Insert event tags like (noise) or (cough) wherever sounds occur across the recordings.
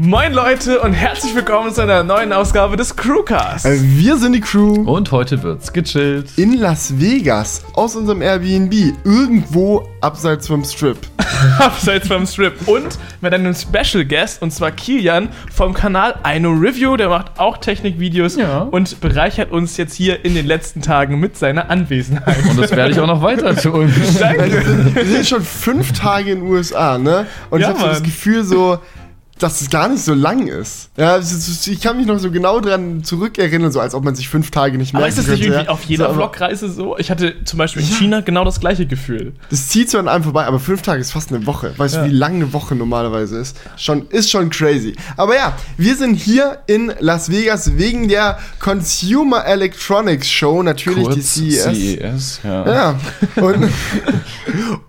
Moin Leute und herzlich willkommen zu einer neuen Ausgabe des Crewcast. Äh, Wir sind die Crew Und heute wird's gechillt. in Las Vegas aus unserem Airbnb, irgendwo abseits vom Strip. (laughs) Abseits vom Strip. Und mit einem Special Guest, und zwar Kilian vom Kanal Aino Review. Der macht auch Technikvideos Ja. und bereichert uns jetzt hier in den letzten Tagen mit seiner Anwesenheit. Und das werde ich auch noch weiter tun. Wir Danke. sind, wir sind schon fünf Tage in den USA, ne? Und Ja, ich habe so das. Gefühl so, dass es gar nicht so lang ist. Ja, ich kann mich noch so genau dran zurückerinnern, so als ob man sich fünf Tage nicht merken Aber ist das nicht könnte, irgendwie ja? auf jeder so, Vlogreise so? Ich hatte zum Beispiel in China genau das gleiche Gefühl. Das zieht so an einem vorbei, aber fünf Tage ist fast eine Woche. Weißt du, Ja. wie lang eine Woche normalerweise ist? Schon, ist schon crazy. Aber ja, wir sind hier in Las Vegas wegen der Consumer Electronics Show, natürlich die CES. CES, ja. Ja, und,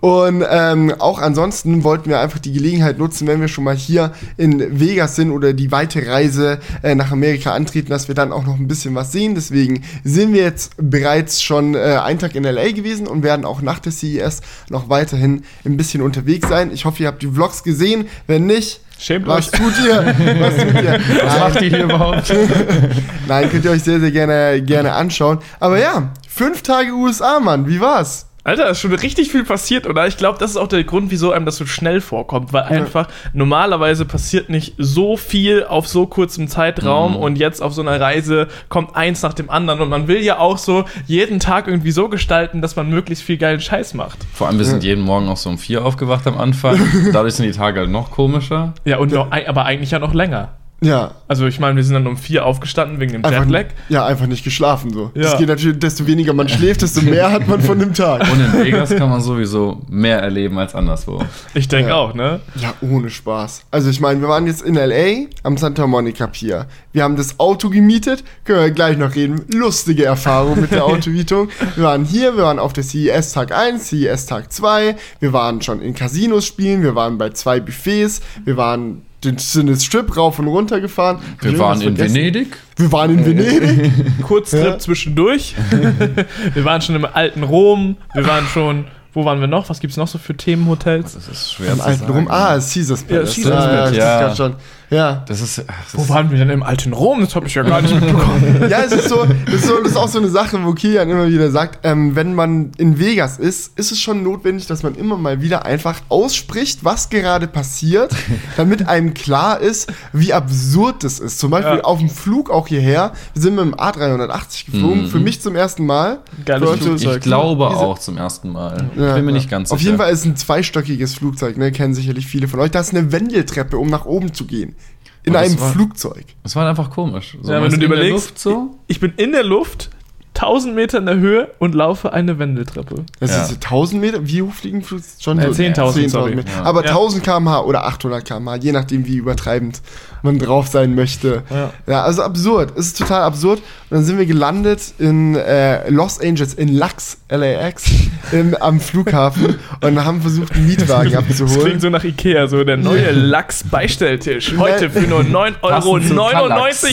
(laughs) und ähm, auch ansonsten wollten wir einfach die Gelegenheit nutzen, wenn wir schon mal hier in Vegas sind oder die weite Reise äh, nach Amerika antreten, dass wir dann auch noch ein bisschen was sehen. Deswegen sind wir jetzt bereits schon äh, einen Tag in LA gewesen und werden auch nach der CES noch weiterhin ein bisschen unterwegs sein. Ich hoffe, ihr habt die Vlogs gesehen. Wenn nicht, Schämt was euch. tut ihr? Was tut ihr? (laughs) Was macht die hier überhaupt? (laughs) Nein, könnt ihr euch sehr, sehr gerne, gerne anschauen. Aber ja, fünf Tage USA, Mann. Wie war's? Alter, ist schon richtig viel passiert, oder? Ich glaube, das ist auch der Grund, wieso einem das so schnell vorkommt, weil einfach normalerweise passiert nicht so viel auf so kurzem Zeitraum und jetzt auf so einer Reise kommt eins nach dem anderen und man will ja auch so jeden Tag irgendwie so gestalten, dass man möglichst viel geilen Scheiß macht. Vor allem, wir sind jeden Morgen auch so um vier aufgewacht am Anfang. (laughs) Dadurch sind die Tage halt noch komischer. Ja, und noch, aber eigentlich ja noch länger. Ja, Also ich meine, wir sind dann um vier aufgestanden wegen dem einfach, Jetlag. ja, einfach nicht geschlafen so. Ja. Das geht natürlich, desto weniger man schläft, desto mehr hat man von dem Tag. Und in Vegas kann man sowieso mehr erleben als anderswo. Ich denke Ja. auch, ne? Ja, ohne Spaß. Also ich meine, wir waren jetzt in L.A. am Santa Monica Pier. Wir haben das Auto gemietet, können wir gleich noch reden. Lustige Erfahrung mit der (laughs) Automietung. Wir waren hier, wir waren auf der CES Tag 1, CES Tag 2. Wir waren schon in Casinos spielen, wir waren bei zwei Buffets, wir waren den sind den Strip rauf und runter gefahren. Wir waren in vergessen? Venedig. Wir waren in Venedig. (laughs) Kurztrip Ja. zwischendurch. (laughs) wir waren schon im alten Rom. Wir waren schon. Wo waren wir noch? Was gibt es noch so für Themenhotels? Das ist schwer Im zu alten sagen. Rum. Ah, Caesars Palace. Caesars ja, Palace, ja, ja. Ja. Das ist, ach, das Wo ist waren wir denn im alten Rom? Das habe ich ja gar nicht mitbekommen. (laughs) Ja, es ist so, das ist, so, das ist auch so eine Sache, wo Kilian immer wieder sagt, ähm, wenn man in Vegas ist, ist es schon notwendig, dass man immer mal wieder einfach ausspricht, was gerade passiert, (laughs) damit einem klar ist, wie absurd das ist. Zum Beispiel Ja. auf dem Flug auch hierher, wir sind mit dem A380 geflogen, Mhm. für mich zum ersten Mal. Geiles Flugzeug. ich glaube Diese- auch zum ersten Mal. Ja, ich bin mir ja. nicht ganz Auf sicher. jeden Fall ist es ein zweistöckiges Flugzeug, ne? kennen sicherlich viele von euch. Da ist eine Wendeltreppe, um nach oben zu gehen. In das einem war- Flugzeug. Es war einfach komisch. So, Ja, wenn man du dir in der überlegst, Luft so. Ich bin in der Luft, 1000 Meter in der Höhe und laufe eine Wendeltreppe. Das Ja. ist 1000 Meter. Wie hoch fliegen Flugzeuge? Schon so 10.000, sorry. Meter. Ja. Aber Ja. 1000 km/h oder 800 km/h, je nachdem, wie übertreibend man drauf sein möchte. Ja. Ja, also absurd. Es ist total absurd. Und dann sind wir gelandet in äh, Los Angeles, in LAX, LAX, (laughs) im, am Flughafen und haben versucht, einen Mietwagen Das klingt abzuholen. so nach Ikea, so der neue Lachs-Beistelltisch. Heute für nur 9,99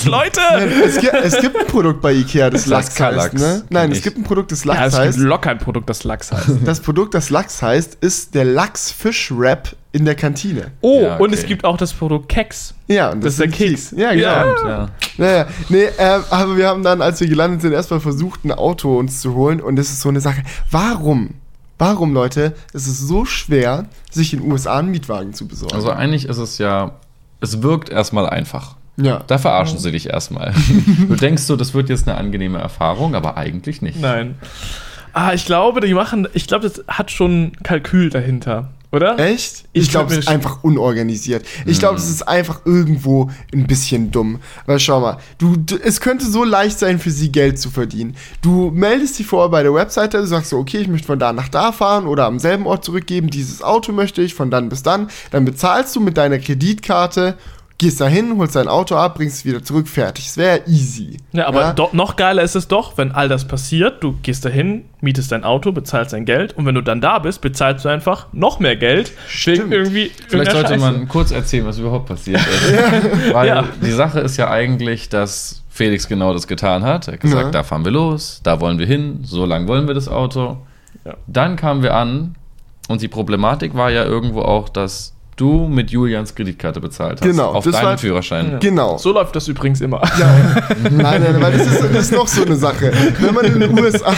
Euro, Leute! Es gibt, es gibt ein Produkt bei Ikea, das Lachs heißt. Ne? Nein, es gibt ein Produkt, das Ja, Lachs es gibt heißt. locker ein Produkt, das Lachs heißt. Das Produkt, das Lachs heißt, ist der Lachs-Fisch-Wrap in der Kantine. Oh, Ja, und okay. es gibt auch das Produkt Keks. Ja, und Das ist der Keks. Ja, genau. Ja. Und, ja. Naja, nee, äh, aber wir haben dann, als wir gelandet sind, erstmal versucht, ein Auto uns zu holen. Und das ist so eine Sache. Warum? Warum, Leute, ist es so schwer, sich in den USA einen Mietwagen zu besorgen? Also eigentlich ist es ja, es wirkt erstmal einfach. ja. Da verarschen sie dich erstmal. (laughs) Du denkst so, das wird jetzt eine angenehme Erfahrung, aber eigentlich nicht. Nein. Ah, ich glaube, die machen, ich glaube, das hat schon Kalkül dahinter, oder? Echt? Ich Ich glaube, glaub, es ist einfach unorganisiert. Ich glaube, es ist einfach irgendwo ein bisschen dumm. Weil schau mal, du, du, es könnte so leicht sein, für sie Geld zu verdienen. Du meldest dich vorher bei der Webseite, du sagst so, okay, ich möchte von da nach da fahren oder am selben Ort zurückgeben, dieses Auto möchte ich, von dann bis dann. Dann bezahlst du mit deiner Kreditkarte, gehst dahin, holst dein Auto ab, bringst es wieder zurück, fertig. Es wäre easy. Ja, aber Doch, noch geiler ist es doch, wenn all das passiert, du gehst dahin, mietest dein Auto, bezahlst dein Geld und wenn du dann da bist, bezahlst du einfach noch mehr Geld. Stimmt. Irgendwie Vielleicht sollte Scheiße. man kurz erzählen, was überhaupt passiert ist. (laughs) Weil Ja. die Sache ist ja eigentlich, dass Felix genau das getan hat. Er hat gesagt, Ja. da fahren wir los, da wollen wir hin, so lang wollen wir das Auto. Ja. Dann kamen wir an und die Problematik war ja irgendwo auch, dass du mit Julians Kreditkarte bezahlt hast. Genau, Auf das deinen war- Führerschein. Genau. So läuft das übrigens immer. (laughs) Nein, nein, weil das ist, das ist noch so eine Sache. Wenn man in den USA,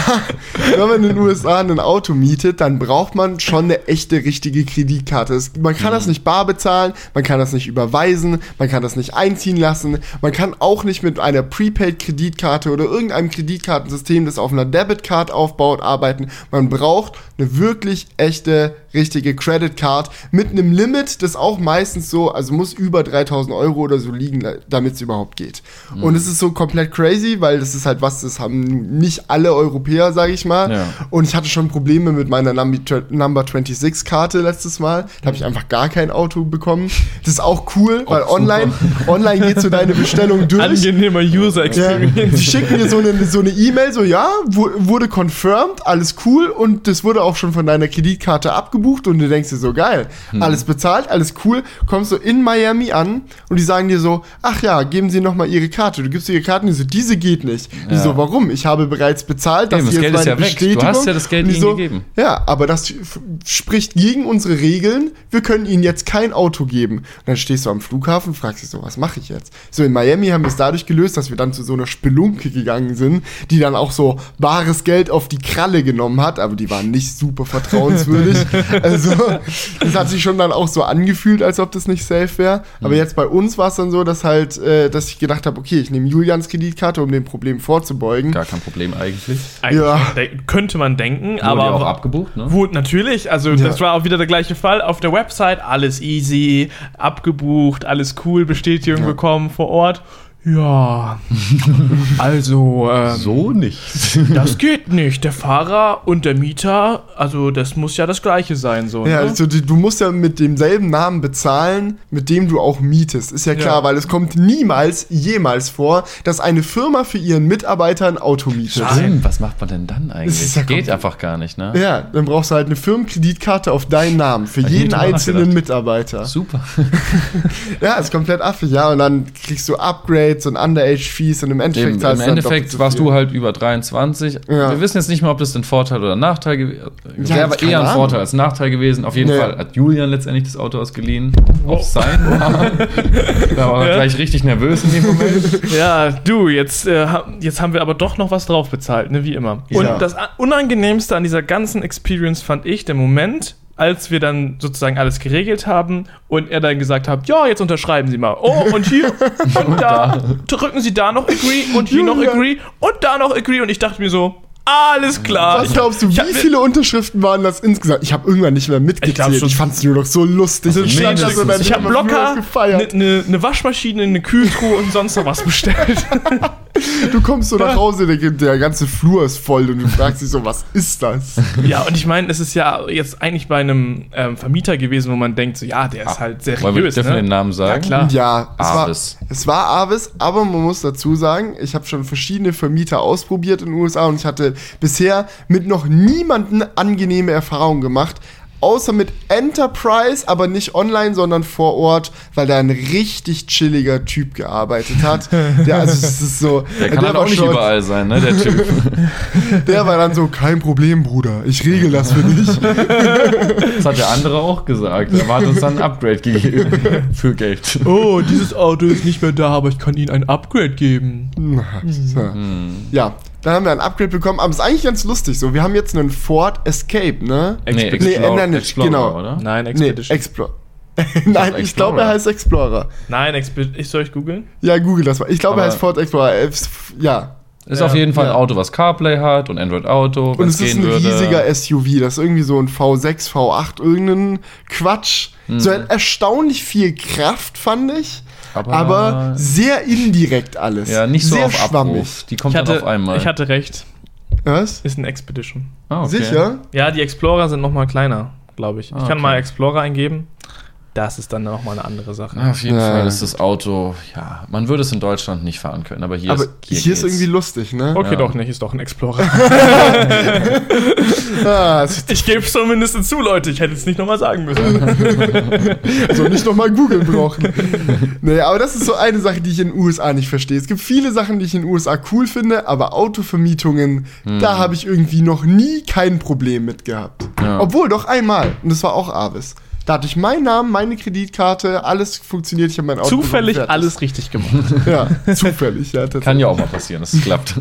wenn man in den USA ein Auto mietet, dann braucht man schon eine echte, richtige Kreditkarte. Es, man kann das nicht bar bezahlen, man kann das nicht überweisen, man kann das nicht einziehen lassen, man kann auch nicht mit einer Prepaid-Kreditkarte oder irgendeinem Kreditkartensystem, das auf einer Debitcard aufbaut, arbeiten. Man braucht eine wirklich echte, richtige Credit Card mit einem Limit, das auch meistens so, also muss über 3000 Euro oder so liegen, damit es überhaupt geht. Und es ist so komplett crazy, weil das ist halt was, das haben nicht alle Europäer, sage ich mal. Ja. Und ich hatte schon Probleme mit meiner Number Number 26 Karte letztes Mal. Da habe ich einfach gar kein Auto bekommen. Das ist auch cool, weil super. online, online geht so deine Bestellung (laughs) durch. Angenehmer User Ja, Experience. die schicken dir so eine so E-Mail, so ja, wu- wurde confirmed, alles cool und das wurde auch schon von deiner Kreditkarte abgebucht und du denkst dir so geil, alles bezahlt, alles cool, kommst du in Miami an und die sagen dir so, ach ja, geben Sie noch mal Ihre Karte. Du gibst Ihre Karte und die so, diese geht nicht. Die Ja. so, warum? Ich habe bereits bezahlt, Eben, das Geld ist ja weg. Du hast ja das Geld Und die ihnen gegeben. Ja, aber das spricht gegen unsere Regeln. Wir können ihnen jetzt kein Auto geben. Und dann stehst du am Flughafen, fragst dich so, was mache ich jetzt? So in Miami haben wir es dadurch gelöst, dass wir dann zu so einer Spelunke gegangen sind, die dann auch so bares Geld auf die Kralle genommen hat, aber die waren nicht super vertrauenswürdig. (laughs) also das hat sich schon dann auch so angefühlt, als ob das nicht safe wäre. Aber jetzt bei uns war es dann so, dass halt, äh, dass ich gedacht habe, okay, ich nehme Julians Kreditkarte, um dem Problem vorzubeugen. Gar kein Problem eigentlich. Eigentlich Ja. könnte man denken, Wurde aber ja auch abgebucht, ne? Wurde natürlich, also das war auch wieder der gleiche Fall. Auf der Website alles easy, abgebucht, alles cool, Bestätigung bekommen vor Ort. Ja, (laughs) also ähm, So nicht. das geht nicht. Der Fahrer und der Mieter, also das muss ja das gleiche sein, so. Ja, ne? also du, du musst ja mit demselben Namen bezahlen, mit dem du auch mietest. Ist ja klar, Ja. weil es kommt niemals, jemals vor, dass eine Firma für ihren Mitarbeiter ein Auto mietet. Stimmt, was macht man denn dann Das eigentlich? ist ja Geht einfach gar nicht, ne? Ja, dann brauchst du halt eine Firmenkreditkarte auf deinen Namen für nie jeden einzelnen. Mitarbeiter. Super. (laughs) Ja, ist komplett affig, ja. Und dann kriegst du Upgrades und Underage-Fees und im Endeffekt Eben, zahlst Im Endeffekt so warst du halt über 23. Ja. Wir wissen jetzt nicht mehr, ob das ein Vorteil oder ein Nachteil gewesen Ja, Wäre aber eher ein Ahnung. Vorteil als ein Nachteil gewesen. Auf jeden Nee. Fall hat Julian letztendlich das Auto ausgeliehen. Auf sein. (laughs) Da war er Ja. gleich richtig nervös in dem Moment. (laughs) Ja, du, jetzt, äh, jetzt haben wir aber doch noch was drauf bezahlt, ne, wie immer. Und Ja. das Unangenehmste an dieser ganzen Experience fand ich der Moment, als wir dann sozusagen alles geregelt haben und er dann gesagt hat, ja, jetzt unterschreiben Sie mal. Oh, und hier (laughs) und da, drücken Sie da noch Agree und hier noch. Agree und da noch Agree und ich dachte mir so, alles klar. Was glaubst du, Ich wie hab viele Unterschriften waren das insgesamt? Ich habe irgendwann nicht mehr mitgezählt. glaub Ich, schon- fand's nur noch so lustig. Also Ich Ich habe locker eine ne, ne Waschmaschine, eine Kühltruhe und sonst noch was bestellt. (laughs) Du kommst so nach Hause, der, der ganze Flur ist voll und du fragst dich so, was ist das? Ja, und ich meine, es ist ja jetzt eigentlich bei einem ähm, Vermieter gewesen, wo man denkt, so, ja, der ist halt Wollen wir seriös. dürfen wir Ne? den Namen sagen? klar. Ja, es Avis. war, es war Avis, aber man muss dazu sagen, ich habe schon verschiedene Vermieter ausprobiert in den USA und ich hatte bisher mit noch niemanden angenehme Erfahrungen gemacht. Außer mit Enterprise, aber nicht online, sondern vor Ort, weil da ein richtig chilliger Typ gearbeitet hat. Der, also es ist so, Der kann halt war auch nicht schon- überall sein, ne, der Typ. (laughs) Der war dann so, kein Problem, Bruder, ich regel das für dich. Das hat der andere auch gesagt. Er hat uns dann ein Upgrade gegeben. (laughs) Für Geld. Oh, dieses Auto ist nicht mehr da, aber ich kann Ihnen ein Upgrade geben. (laughs) Ja, dann haben wir ein Upgrade bekommen, aber es ist eigentlich ganz lustig so. Wir haben jetzt einen Ford Escape, ne? Nee, Expedition. Nee, nein, Explorer, genau. oder? Nein, Nee, Expedition. Explorer. (laughs) Nein, ich glaube, er heißt Explorer. Nein, Expedition. Ich soll ich googeln? Ja, google das mal. Ich glaube, er heißt Ford Explorer. Äh, Ja. Ist Ja, auf jeden Fall ja. ein Auto, was CarPlay hat und Android Auto. Und es ist gehen ein würde. riesiger SUV. Das ist irgendwie so ein V6, V8, irgendein Quatsch. So hat erstaunlich viel Kraft, fand ich. Aber- Aber, sehr indirekt alles. Ja, nicht so sehr auf schwammig. Abruf. Die kommt Ich hatte, dann auf einmal. ich hatte recht. Was? Ist ein Expedition. Ah, okay. Sicher? Ja, die Explorer sind noch mal kleiner, glaube ich. Ah, Ich kann okay. mal Explorer eingeben. Das ist dann noch mal eine andere Sache. Ja, auf jeden Ja. Fall ist das Auto, ja, man würde es in Deutschland nicht fahren können, aber hier Aber ist hier, ist geht's. irgendwie lustig, ne? Okay, Ja. doch nicht, ist doch ein Explorer. (laughs) Ah, ich gebe es zumindest zu, Leute. Ich hätte es nicht noch mal sagen müssen. (laughs) Also nicht nochmal googeln brauchen. nee, aber das ist so eine Sache, die ich in den USA nicht verstehe. Es gibt viele Sachen, die ich in den USA cool finde, aber Autovermietungen, da habe ich irgendwie noch nie kein Problem mit gehabt. Ja. Obwohl, doch einmal. Und das war auch Avis. Da hatte ich meinen Namen, meine Kreditkarte, alles funktioniert. Ich habe mein Auto Zufällig alles richtig gemacht. Ja, zufällig, ja. Kann ja auch mal passieren, dass es klappt.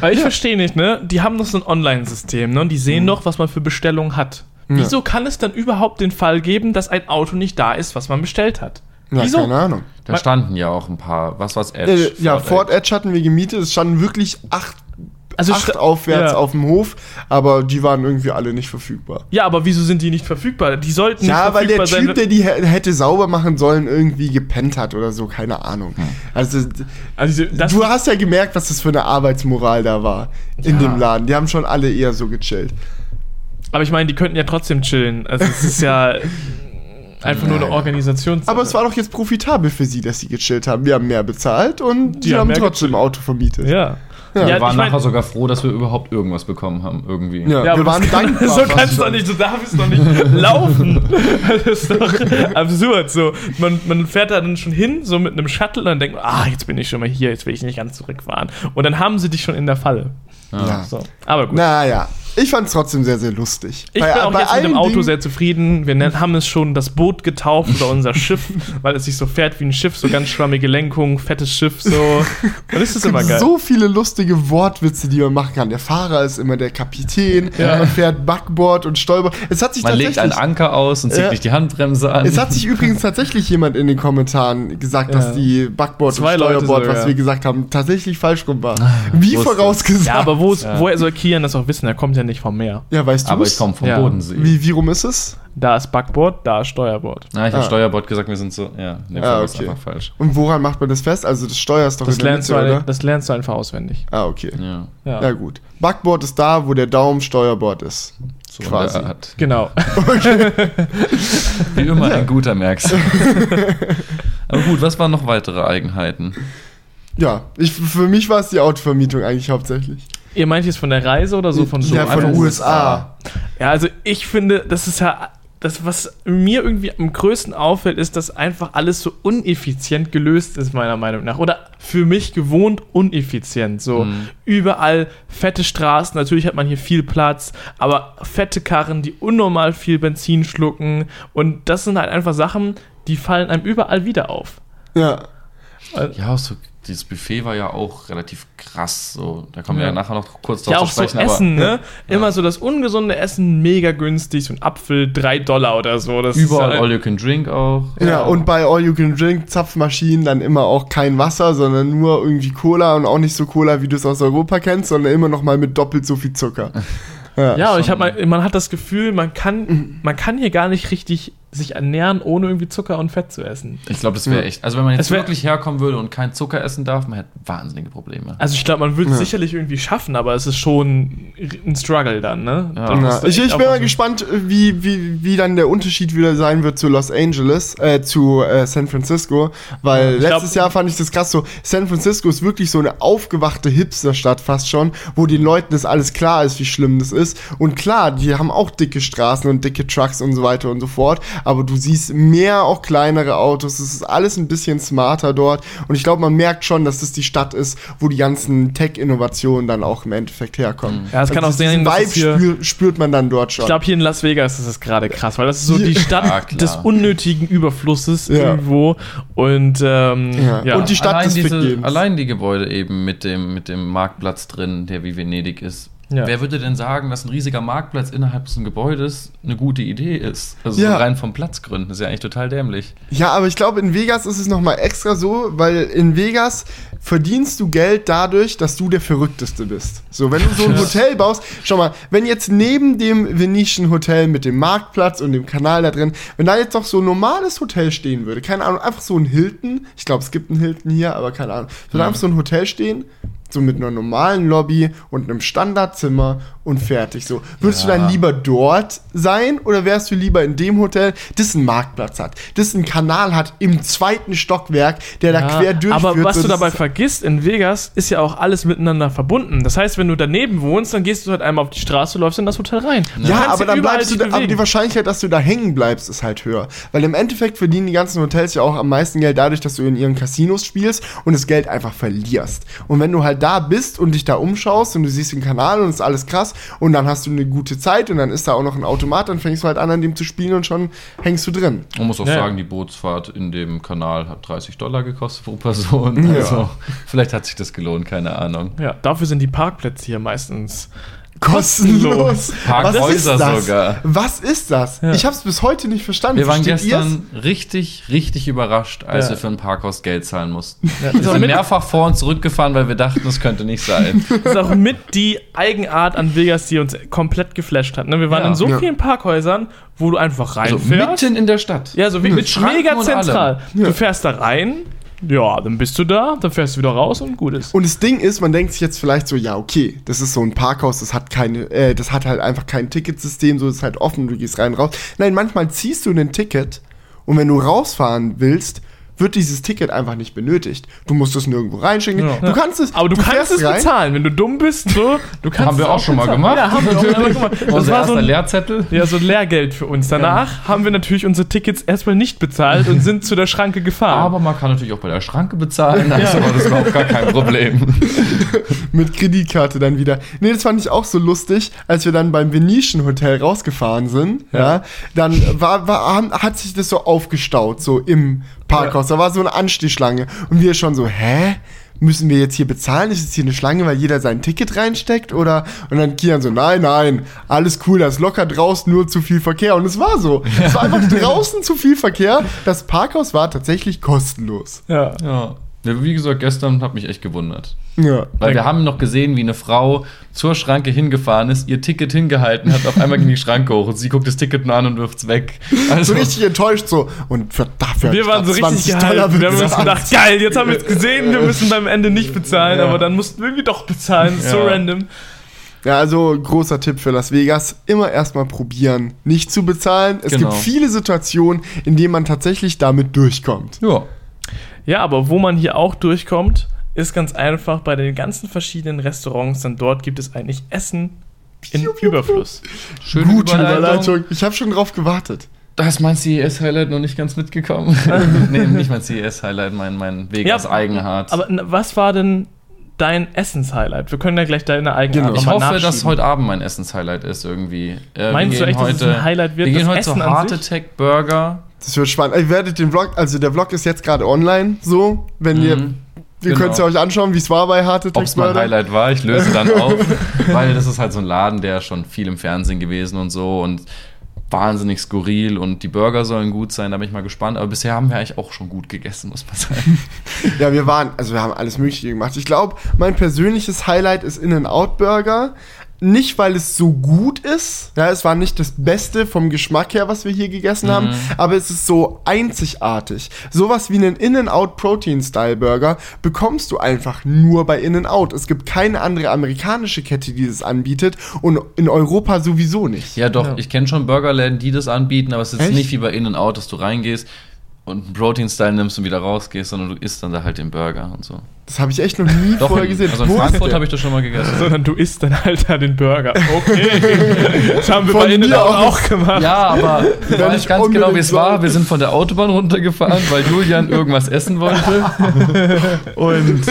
Aber ich verstehe nicht, ne? Die haben doch so ein Online-System, ne? Und die sehen doch, was man für Bestellungen hat. Wieso kann es dann überhaupt den Fall geben, dass ein Auto nicht da ist, was man bestellt hat? Ja, Wieso? keine Ahnung. Da standen ja auch ein paar, was war's, Edge? Äh, ja, Ford Edge hatten wir gemietet. Es standen wirklich acht, Also acht aufwärts ja. auf dem Hof, aber die waren irgendwie alle nicht verfügbar. Ja, aber wieso sind die nicht verfügbar? Die sollten Ja, nicht weil der verfügbar Typ, der die hä- hätte sauber machen sollen, irgendwie gepennt hat oder so, keine Ahnung. Also, Also das, du hast ja gemerkt, was das für eine Arbeitsmoral da war in Ja. dem Laden. Die haben schon alle eher so gechillt. aber ich meine, die könnten ja trotzdem chillen. Also es ist ja einfach nur eine. Organisation. Aber es war doch jetzt profitabel für sie, dass sie gechillt haben. Wir haben mehr bezahlt und Die die haben haben trotzdem gechillt. Auto vermietet. ja. Ja, Wir waren ich mein- nachher sogar froh, dass wir überhaupt irgendwas bekommen haben, irgendwie. Ja, Ja, wir waren dankbar. so kannst du doch nicht, so darfst doch nicht (laughs) laufen. Das ist doch absurd. So, man, man fährt da dann schon hin, so mit einem Shuttle, und dann denkt man, ah, jetzt bin ich schon mal hier, jetzt will ich nicht ganz zurückfahren. Und dann haben sie dich schon in der Falle. Ja. So. Aber gut. Naja, ich fand es trotzdem sehr, sehr lustig. Ich Bei- bin auch bei jetzt mit dem Auto Dingen- sehr zufrieden. Wir nennen, haben es schon das Boot getauft oder unser (laughs) Schiff, weil es sich so fährt wie ein Schiff, so ganz schwammige Lenkung, fettes Schiff, so. Und das ist immer geil. So viele lustige Wortwitze, die man machen kann. Der Fahrer ist immer der Kapitän, Ja. man fährt Backboard und stolpert. Es hat sich Man legt einen Anker aus und zieht Ja. nicht die Handbremse an. Es hat sich übrigens tatsächlich jemand in den Kommentaren gesagt, Ja. dass die Backboard Zwei und Steuerbord, sogar. was wir gesagt haben, tatsächlich falsch rum war. Wie wusste. vorausgesagt. Ja, aber woher soll Kian das auch wissen? Er kommt ja nicht vom Meer. Ja, weißt du aber ich komme vom Ja. Bodensee. Wie, wie rum ist es? Da ist Backboard, da ist Steuerbord. Na, ich habe Ah. Steuerbord gesagt, wir sind so. Ja, nee, Ah, ah, ist okay. einfach falsch. Und woran macht man das fest? Also das Steuer ist doch Das in der lernst, du, Mitte, ein- oder? das lernst du einfach auswendig. Ah, okay. Ja. Ja, Ja gut. Backboard ist da, wo der Daumen Steuerbord ist. So Quasi. in der Art. genau. (laughs) Wie immer ein guter Merks. (laughs) Aber gut, was waren noch weitere Eigenheiten? Ja, ich, für mich war es die Autovermietung eigentlich hauptsächlich. Ihr meint jetzt von der Reise oder so von so ja, von den USA. Ja, also ich finde, das ist ja das, was mir irgendwie am größten auffällt, ist, dass einfach alles so uneffizient gelöst ist, meiner Meinung nach. Oder für mich gewohnt uneffizient. So Mhm. überall fette Straßen, natürlich hat man hier viel Platz, aber fette Karren, die unnormal viel Benzin schlucken. Und das sind halt einfach Sachen, die fallen einem überall wieder auf. Ja. Ja, so, dieses Buffet war ja auch relativ krass. So, da kommen wir Ja. ja nachher noch kurz drauf Ja, zu auch so sprechen. Essen, aber, ne? Immer so das ungesunde Essen, mega günstig, so ein Apfel, 3 Dollar oder so. Das Überall ist, All You Can Drink auch. Ja, und bei All You Can Drink Zapfmaschinen dann immer auch kein Wasser, sondern nur irgendwie Cola und auch nicht so Cola, wie du es aus Europa kennst, sondern immer noch mal mit doppelt so viel Zucker. Ja. Ja, und ich hab mal, man hat das Gefühl, man kann, man kann hier gar nicht richtig sich ernähren, ohne irgendwie Zucker und Fett zu essen. Ich glaube, das wäre echt. Also, wenn man jetzt wirklich herkommen würde und kein Zucker essen darf, man hätte wahnsinnige Probleme. Also ich glaube, man würde es Ja. sicherlich irgendwie schaffen, aber es ist schon ein Struggle dann, ne? Ja. Ja. Ich, ich bin mal gespannt, wie, wie, wie dann der Unterschied wieder sein wird zu Los Angeles, äh, zu äh, San Francisco, weil Ich glaub- letztes Jahr fand ich das krass so, San Francisco ist wirklich so eine aufgewachte Hipsterstadt fast schon, wo den Leuten das alles klar ist, wie schlimm das ist. Und klar, die haben auch dicke Straßen und dicke Trucks und so weiter und so fort, aber du siehst mehr auch kleinere Autos, es ist alles ein bisschen smarter dort und ich glaube, man merkt schon, dass das die Stadt ist, wo die ganzen Tech-Innovationen dann auch im Endeffekt herkommen. Ja, es kann auch sein, dass Vibe es hier- spür, spürt man dann dort schon. Ich glaube, hier in Las Vegas ist es gerade krass, weil das ist so die (laughs) Ja, Stadt klar. des unnötigen Überflusses Ja. irgendwo. Und ähm, Ja. ja. Und die Stadt allein, des diese, allein die Gebäude eben mit dem, mit dem Marktplatz drin, der wie Venedig ist. Ja. Wer würde denn sagen, dass ein riesiger Marktplatz innerhalb des Gebäudes eine gute Idee ist? Also Ja. so rein vom Platzgründen. Ist ja eigentlich total dämlich. Ja, aber ich glaube, in Vegas ist es nochmal extra so, weil in Vegas verdienst du Geld dadurch, dass du der Verrückteste bist. So, wenn du so ein (laughs) Ja. Hotel baust, schau mal, wenn jetzt neben dem Venetian Hotel mit dem Marktplatz und dem Kanal da drin, wenn da jetzt noch so ein normales Hotel stehen würde, keine Ahnung, einfach so ein Hilton, ich glaube, es gibt einen Hilton hier, aber keine Ahnung, würde einfach so ein Hotel stehen, so mit einer normalen Lobby und einem Standardzimmer und fertig. So, würdest du Ja. dann lieber dort sein oder wärst du lieber in dem Hotel, das einen Marktplatz hat, das einen Kanal hat im zweiten Stockwerk, der da Ja, quer durchführt? aber was du dabei vergisst, in Vegas ist ja auch alles miteinander verbunden. Das heißt, wenn du daneben wohnst, dann gehst du halt einmal auf die Straße, läufst in das Hotel rein. Du Ja, kannst aber dann bleibst du da, aber die. Wahrscheinlichkeit, dass du da hängen bleibst, ist halt höher. Weil im Endeffekt verdienen die ganzen Hotels ja auch am meisten Geld dadurch, dass du in ihren Casinos spielst und das Geld einfach verlierst. Und wenn du halt da bist und dich da umschaust und du siehst den Kanal und ist alles krass und dann hast du eine gute Zeit und dann ist da auch noch ein Automat, dann fängst du halt an, an dem zu spielen und schon hängst du drin. Man muss auch Ja. sagen, die Bootsfahrt in dem Kanal hat 30 Dollar gekostet pro Person. Also, vielleicht hat sich das gelohnt, keine Ahnung. Ja, dafür sind die Parkplätze hier meistens Kostenlos. Parkhäuser Was ist das? sogar. Was ist das? Ich habe es bis heute nicht verstanden. Wir waren Versteht ihr's? gestern richtig, richtig überrascht, als Ja. wir für ein Parkhaus Geld zahlen mussten. Ja, Wir sind mehrfach vor und zurückgefahren, weil wir dachten, das könnte nicht sein. (laughs) ist auch mit die Eigenart an Vegas, die uns komplett geflasht hat. Ne? Wir waren Ja. in so Ja. vielen Parkhäusern, wo du einfach Also reinfährst. mitten in der Stadt. ja, so wie Mit mega zentral. Ja. Du fährst da rein, ja, dann bist du da, dann fährst du wieder raus und gut ist. Und das Ding ist, man denkt sich jetzt vielleicht so, ja, okay, das ist so ein Parkhaus, das hat keine, äh, das hat halt einfach kein Ticketsystem, so ist halt offen, du gehst rein, raus. Nein, manchmal ziehst du ein Ticket und wenn du rausfahren willst, wird dieses Ticket einfach nicht benötigt. Du musst es nirgendwo reinschicken. Ja. Du kannst es, Aber du, kannst fährst es bezahlen, wenn du dumm bist, so. Du kannst Haben wir es auch schon mal bezahlen. gemacht. Ja, haben wir auch mal gemacht. (laughs) Das Unser war so ein, Lehrzettel. ja, so ein Lehrgeld für uns. Danach haben wir natürlich unsere Tickets erstmal nicht bezahlt und sind zu der Schranke gefahren. Aber man kann natürlich auch bei der Schranke bezahlen, also war das überhaupt gar kein Problem. (laughs) mit Kreditkarte dann wieder. Nee, das fand ich auch so lustig, als wir dann beim Venetian Hotel rausgefahren sind. Ja, dann war, war, hat sich das so aufgestaut, so im Parkhaus. Da war so eine Anstehschlange. Und wir schon so, hä? Müssen wir jetzt hier bezahlen? Ist jetzt hier eine Schlange, weil jeder sein Ticket reinsteckt? Oder? Und dann Kian so, nein, nein, alles cool, da ist locker draußen nur zu viel Verkehr. Und es war so. Es war einfach (laughs) draußen zu viel Verkehr. Das Parkhaus war tatsächlich kostenlos. ja. Ja. Ja, Wie gesagt, gestern hat mich echt gewundert. Ja. Weil wir haben noch gesehen, wie eine Frau zur Schranke hingefahren ist, ihr Ticket hingehalten hat, auf einmal ging die Schranke hoch und sie guckt das Ticket nur an und wirft's weg. So Also, richtig enttäuscht so. Und für, dafür Wir waren so richtig gehalten. Wir haben uns gedacht, geil, jetzt haben wir es gesehen, wir müssen beim Ende nicht bezahlen, Ja. aber dann mussten wir irgendwie doch bezahlen. So Ja. random. Ja, also großer Tipp für Las Vegas, immer erstmal probieren, nicht zu bezahlen. Es Genau. gibt viele Situationen, in denen man tatsächlich damit durchkommt. ja. Ja, aber wo man hier auch durchkommt, ist ganz einfach bei den ganzen verschiedenen Restaurants, denn dort gibt es eigentlich Essen in Überfluss. Schöne Gute Überleitung. Überleitung. Ich habe schon drauf gewartet. Da ist mein CES-Highlight noch nicht ganz mitgekommen. (laughs) nee, nicht mein CES-Highlight, mein, mein Vegas Ja, Eigenhardt. Aber n- was war denn dein Essenshighlight? Wir können ja gleich deine eigene Genau. ich hoffe, dass heute Abend mein Essens-Highlight ist irgendwie. Äh, Meinst du echt, dass es ein Highlight wird, Wir gehen das heute Essen zu Heart? Attack Burger. Das wird spannend. Ihr werdet den Vlog, also der Vlog ist jetzt gerade online, so, wenn ihr, Mhm. ihr Genau. könnt es ja euch anschauen, wie es war bei Hard Ob es mein. Highlight war, ich löse dann auf. (laughs) weil das ist halt so ein Laden, der schon viel im Fernsehen gewesen und so und wahnsinnig skurril und die Burger sollen gut sein, da bin ich mal gespannt. Aber bisher haben wir eigentlich auch schon gut gegessen, muss man sagen. (laughs) Ja, wir waren, also wir haben alles Mögliche gemacht. Ich glaube, mein persönliches Highlight ist In-N-Out Burger. Nicht, weil es so gut ist. Ja, es war nicht das Beste vom Geschmack her, was wir hier gegessen haben, aber es ist so einzigartig. Sowas wie einen In-N-Out Protein Style Burger bekommst du einfach nur bei In-N-Out. Es gibt keine andere amerikanische Kette, die das anbietet und in Europa sowieso nicht. Ja, doch, Ja. ich kenne schon Burgerläden, die das anbieten, aber es ist Echt? nicht wie bei In-N-Out, dass du reingehst und einen Protein-Style nimmst und wieder rausgehst, sondern du isst dann da halt den Burger und so. Das habe ich echt noch nie Doch, vorher in, gesehen. also in Wo Frankfurt habe ich das schon mal gegessen. Sondern du isst dann halt da den Burger. Okay. (laughs) das haben wir Von bei Innen mir auch, auch gemacht. Ja, aber ich weiß ganz genau, wie es war. Wir sind von der Autobahn runtergefahren, weil Julian irgendwas essen wollte. Und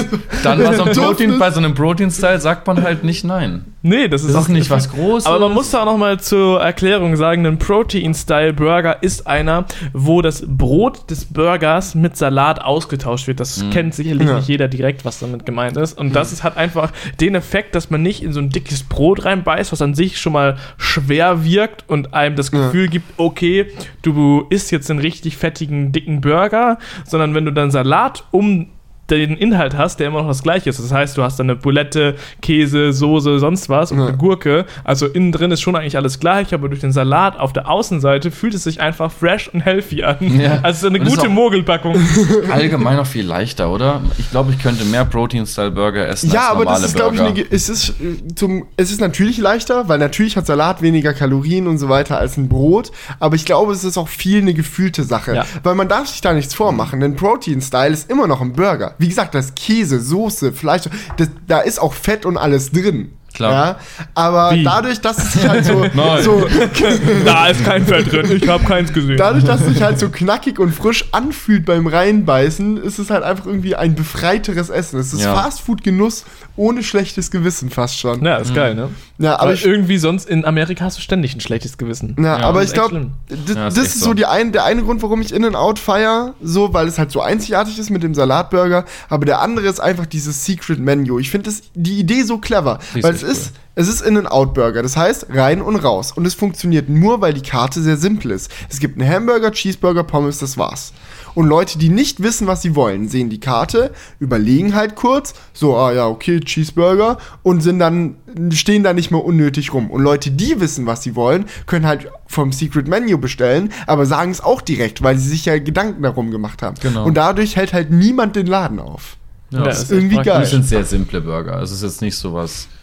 dann war so ein Protein, bei so einem Protein-Style sagt man halt nicht nein. Nee, das ist, Das ist auch nicht was (laughs) Großes. Aber man muss da auch noch mal zur Erklärung sagen, ein Protein-Style-Burger ist einer, wo das Brot des Burgers mit Salat ausgetauscht wird. Das kennt sicherlich Ja. nicht jeder direkt, was damit gemeint ist. Und das ist, hat einfach den Effekt, dass man nicht in so ein dickes Brot reinbeißt, was an sich schon mal schwer wirkt und einem das Ja. Gefühl gibt, okay, du isst jetzt einen richtig fettigen, dicken Burger, sondern wenn du dann Salat um den Inhalt hast, der immer noch das gleiche ist. Das heißt, du hast dann eine Bulette, Käse, Soße, sonst was und Ja. eine Gurke. Also innen drin ist schon eigentlich alles gleich, aber durch den Salat auf der Außenseite fühlt es sich einfach fresh und healthy an. Ja. Also eine Und gute Mogelpackung. (laughs) allgemein noch viel leichter, oder? Ich glaube, ich könnte mehr Protein-Style-Burger essen Ja, als aber normale das ist, glaube ich, Burger. eine, Ge- es ist, äh, zum, es ist natürlich leichter, weil natürlich hat Salat weniger Kalorien und so weiter als ein Brot. Aber ich glaube, es ist auch viel eine gefühlte Sache. Ja. Weil man darf sich da nichts vormachen, denn Protein-Style ist immer noch ein Burger. Wie gesagt, da ist Käse, Soße, Fleisch, das, da ist auch Fett und alles drin. Klar. Ja, aber Wie? dadurch, dass es sich halt so, (laughs) Nein. so (laughs) Da ist kein Fett drin, ich habe keins gesehen. dadurch, dass es sich halt so knackig und frisch anfühlt beim Reinbeißen, ist es halt einfach irgendwie ein befreiteres Essen. Es ist Ja. Fastfood-Genuss ohne schlechtes Gewissen fast schon. ja, ist geil, ne? Ja, Aber, aber ich, irgendwie sonst in Amerika hast du ständig ein schlechtes Gewissen. ja, Ja, aber ich glaube. Ja, das ist so die ein, der eine Grund, warum ich In-N-Out feier, so, weil es halt so einzigartig ist mit dem Salatburger. Aber der andere ist einfach dieses Secret Menu. Ich finde die Idee so clever, weil es echt ist, es ist In-N-Out-Burger. Das heißt, rein und raus. Und es funktioniert nur, weil die Karte sehr simpel ist. Es gibt einen Hamburger, Cheeseburger, Pommes, das war's. Und Leute, die nicht wissen, was sie wollen, sehen die Karte, überlegen halt kurz, so, ah ja, okay, Cheeseburger, und sind dann, stehen da nicht mehr unnötig rum. Und Leute, die wissen, was sie wollen, können halt vom Secret Menu bestellen, aber sagen es auch direkt, weil sie sich ja Gedanken darum gemacht haben. Genau. Und dadurch hält halt niemand den Laden auf. Ja, Ja, das ist irgendwie geil. Das sind sehr simple Burger. Es ist jetzt nicht sowas, was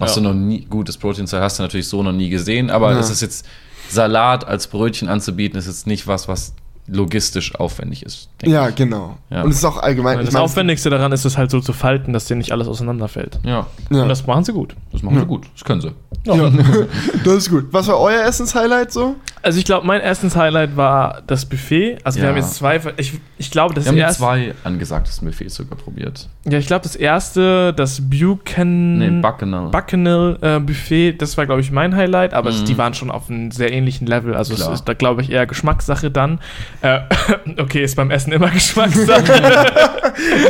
Ja. du noch nie, gutes Protein hast du natürlich so noch nie gesehen, aber Ja. es ist jetzt Salat als Brötchen anzubieten, ist jetzt nicht was, was logistisch aufwendig ist. Ja, ich. genau. Ja. Und es ist auch allgemein. Das ich mein, Aufwendigste daran ist es halt so zu falten, dass dir nicht alles auseinanderfällt. Ja, Ja. Und das machen sie gut. das machen sie gut. Das können sie. Ja, (laughs) das ist gut. Was war euer Essenshighlight so? Also ich glaube, mein erstes Highlight war das Buffet. Also wir Ja. haben jetzt zwei, ich, ich glaube, das Wir haben erste, zwei angesagtesten Buffets sogar probiert. ja, ich glaube, das erste, das Buchanan, Nee, Bacchanal. Bacchanal äh, Buffet, das war, glaube ich, mein Highlight, aber es, Mhm. die waren schon auf einem sehr ähnlichen Level. Also Klar. es ist da, glaube ich, eher Geschmackssache dann. Äh, (laughs) okay, ist beim Essen immer Geschmackssache. (laughs)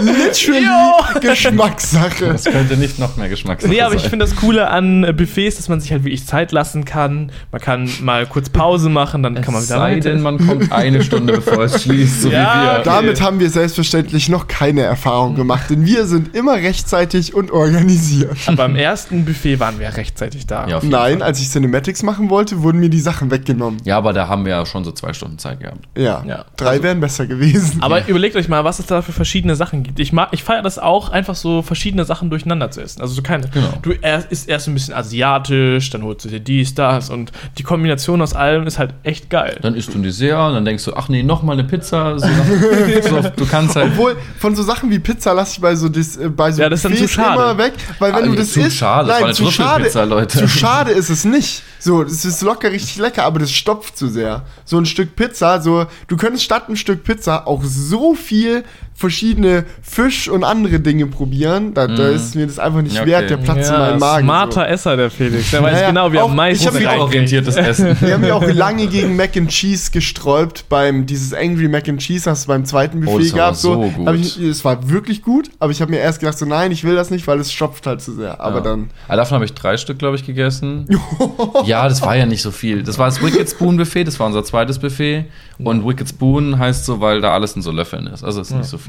Literally Geschmackssache. Das könnte nicht noch mehr Geschmackssache nee, aber ich sein. finde das Coole an äh, Buffets, dass man sich halt wirklich Zeit lassen kann. Man kann mal kurz Pause machen, dann kann man es wieder sei weiter. denn, man kommt eine Stunde bevor es (laughs) schließt, so Ja, wie wir. Damit haben wir selbstverständlich noch keine Erfahrung gemacht, denn wir sind immer rechtzeitig und organisiert. Beim ersten Buffet waren wir rechtzeitig da. Ja, Nein, Fall. als ich Cinematics machen wollte, wurden mir die Sachen weggenommen. Ja, aber da haben wir ja schon so zwei Stunden Zeit gehabt. Ja, Ja. drei wären besser gewesen. Aber überlegt euch mal, was es da für verschiedene Sachen gibt. Ich, mag, ich feiere das auch, einfach so verschiedene Sachen durcheinander zu essen. Also so keine. Genau. Du erst, isst erst ein bisschen asiatisch, dann holst du dir dies, das und die Kombination aus allem ist halt echt geil. Dann isst du ein Dessert und dann denkst du, ach nee, noch mal eine Pizza. So, (laughs) (laughs) so, du kannst halt. Obwohl, von so Sachen wie Pizza lasse ich bei so, Dis, äh, bei so Ja, das ist dann zu schade. immer weg, weil wenn Ah, du das zu isst, schade, nein, zu schade, Trüffelpizza, Leute. zu schade ist es nicht. So, es ist locker richtig lecker, aber das stopft zu sehr. So ein Stück Pizza, so, du könntest statt ein Stück Pizza auch so viel verschiedene Fisch und andere Dinge probieren, da, da ist mir das einfach nicht Ja, wert, okay. der Platz in meinem Magen. Smarter Esser, der Felix. Der weiß Ja, ja, genau, wie auch- am meisten orientiertes Essen. So. (laughs) Wir haben ja auch lange gegen Mac and Cheese gesträubt beim dieses Angry Mac and Cheese, hast du beim zweiten Oh, Buffet das war gehabt. So, so ich, es war wirklich gut, aber ich habe mir erst gedacht, so nein, ich will das nicht, weil es stopft halt zu sehr. Aber Ja. dann. Ah, davon habe ich drei Stück, glaube ich, gegessen. (laughs) ja, das war ja nicht so viel. Das war das Wicked Spoon Buffet, das war unser zweites Buffet. Und Wicked Spoon heißt so, weil da alles in so Löffeln ist. Also ist nicht so viel.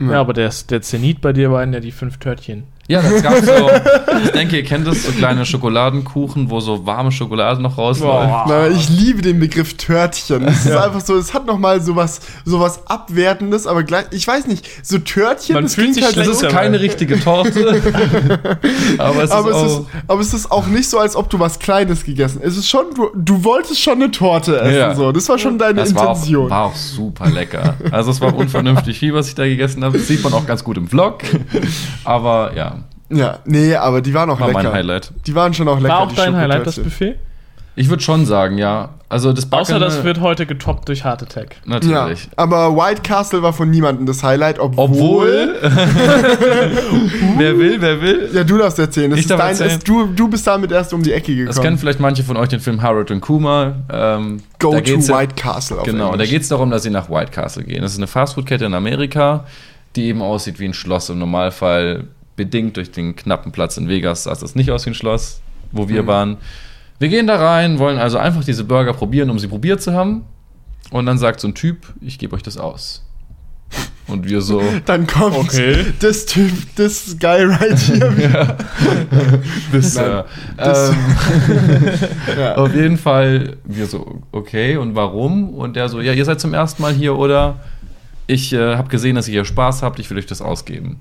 Ja, aber der, der Zenit bei dir waren ja die fünf Törtchen. Ja, das gab so. Ich denke, ihr kennt das, so kleine Schokoladenkuchen, wo so warme Schokolade noch rausläuft. Boah. Na, ich liebe den Begriff Törtchen. Es ist einfach so, es hat nochmal sowas, sowas Abwertendes, aber gleich, ich weiß nicht, so Törtchen, Man das fühlt sich halt Das schlecht so, ist keine richtige Torte. (laughs) aber es aber, ist es auch. ist, aber es ist auch nicht so, als ob du was Kleines gegessen hast. Es ist schon, du, du wolltest schon eine Torte essen, Ja. so. Das war schon deine Das war auch, Intention. war auch super lecker. Also es war unvernünftig viel, was ich da gegessen habe. Das sieht man auch ganz gut im Vlog. Aber ja, Ja, nee, aber die waren auch war lecker. mein Highlight. Die waren schon auch lecker. War auch dein Highlight, das. Buffet? Ich würde schon sagen, ja. Also das Außer das wird heute getoppt durch Hard Attack. Ja, natürlich. aber White Castle war von niemandem das Highlight, obwohl. Obwohl. (laughs) wer will, wer will. Ja, du darfst erzählen. Das Ich ist darf dein, erzählen. ist, du, du bist damit erst um die Ecke gekommen. Das kennen vielleicht manche von euch den Film Harold und Kuma. Ähm, Go da to geht's ja- White Castle auf Genau, da Englisch. geht es darum, dass sie nach White Castle gehen. Das ist eine Fastfood-Kette in Amerika, die eben aussieht wie ein Schloss. Im Normalfall bedingt durch den knappen Platz in Vegas sah das nicht aus wie ein Schloss, wo wir Mhm. waren. Wir gehen da rein, wollen also einfach diese Burger probieren, um sie probiert zu haben. Und dann sagt so ein Typ, ich gebe euch das aus. Und wir so, (laughs) Dann kommt Okay. das Typ, das Guy right here. (laughs) das, Nein, äh, das- ähm, (laughs) ja. Auf jeden Fall, wir so, okay, und warum? Und der so, ja, ihr seid zum ersten Mal hier, oder? Ich äh, habe gesehen, dass ihr hier Spaß habt, ich will euch das ausgeben.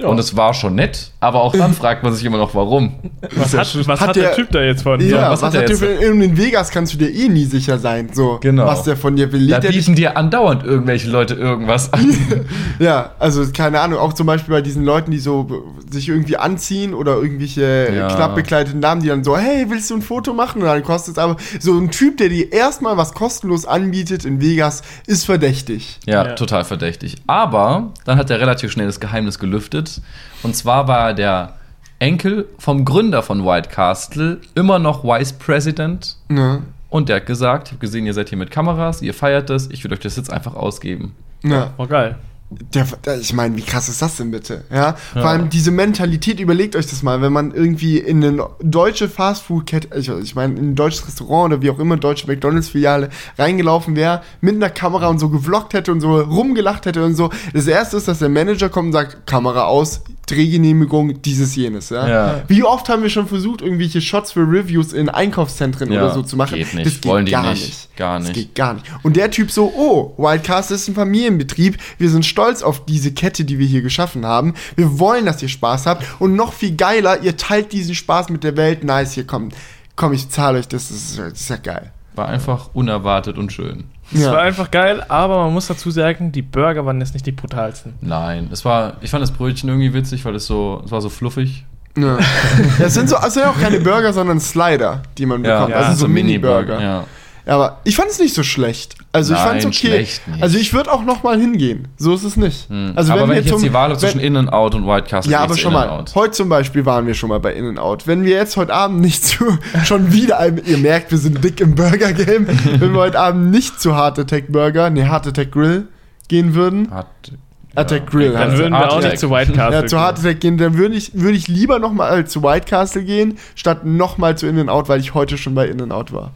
Ja. Und es war schon nett, aber auch dann (laughs) fragt man sich immer noch, warum. Was hat, was Hat hat der, der- Typ da jetzt von? Ja, was was, hat der hat der jetzt? für, in Vegas kannst du dir eh nie sicher sein, so, Genau. was der von dir will. Da bieten dir andauernd irgendwelche Leute irgendwas an. (laughs) Ja, also keine Ahnung, auch zum Beispiel bei diesen Leuten, die so sich irgendwie anziehen oder irgendwelche Ja. ja. knapp bekleideten Damen, die dann so, hey, willst du ein Foto machen? Und dann kostet es aber so ein Typ, der dir erstmal was kostenlos anbietet in Vegas, ist verdächtig. Ja, Ja. total verdächtig. Aber dann hat er relativ schnell das Geheimnis gelüftet. Und zwar war der Enkel vom Gründer von White Castle immer noch Vice President. Ne? Und der hat gesagt, ich habe gesehen, ihr seid hier mit Kameras, ihr feiert das, ich würde euch das jetzt einfach ausgeben. Ja. Oh, geil. Der, ich meine, wie krass ist das denn bitte? Ja? Vor allem diese Mentalität, überlegt euch das mal, wenn man irgendwie in eine deutsche Fastfood-Kette, ich, ich meine, in ein deutsches Restaurant oder wie auch immer, deutsche McDonalds-Filiale reingelaufen wäre, mit einer Kamera und so gevloggt hätte und so rumgelacht hätte und so. Das erste ist, dass der Manager kommt und sagt, Kamera aus, Drehgenehmigung, dieses, jenes. Ja? Ja. Wie oft haben wir schon versucht, irgendwelche Shots für Reviews in Einkaufszentren Ja, oder so zu machen? geht nicht. Das geht Wollen die gar nicht. nicht. Gar Das nicht. geht gar nicht. Und der Typ so, oh, Wildcast ist ein Familienbetrieb. Wir sind stolz auf diese Kette, die wir hier geschaffen haben. Wir wollen, dass ihr Spaß habt. Und noch viel geiler, ihr teilt diesen Spaß mit der Welt. Nice, hier kommt. Komm, ich zahle euch, das ist, das ist ja geil. War einfach unerwartet und schön. Es Ja. war einfach geil, aber man muss dazu sagen, die Burger waren jetzt nicht die brutalsten. Nein, es war, ich fand das Brötchen irgendwie witzig, weil es so, es war so fluffig. Ja. (laughs) Das sind so, also ja auch keine Burger, sondern Slider, die man bekommt. ja, also so Mini-Burger. Ja. Aber ich fand es nicht so schlecht. Also ich Nein, fand es okay. schlecht nicht. Also ich würde auch noch mal hingehen. So ist es nicht. Hm. Also aber wenn, ich jetzt die Wahl habe zwischen wenn- In-N-Out und White Castle, Ja, ich aber schon mal, heute zum Beispiel waren wir schon mal bei In-N-Out. Wenn wir jetzt heute Abend nicht zu, (laughs) schon wieder, ein- ihr merkt, wir sind dick im Burger-Game, (laughs) wenn wir heute Abend nicht zu Heart Attack Burger, nee, Heart Attack Grill gehen würden, Hat, Attack Grill Dann würden wir Art auch nicht zu White Castle ja, zu gehen. Heart Attack gehen, dann würde ich, würde ich lieber nochmal zu White Castle gehen, statt nochmal zu In-N-Out, weil ich heute schon bei In-N-Out war.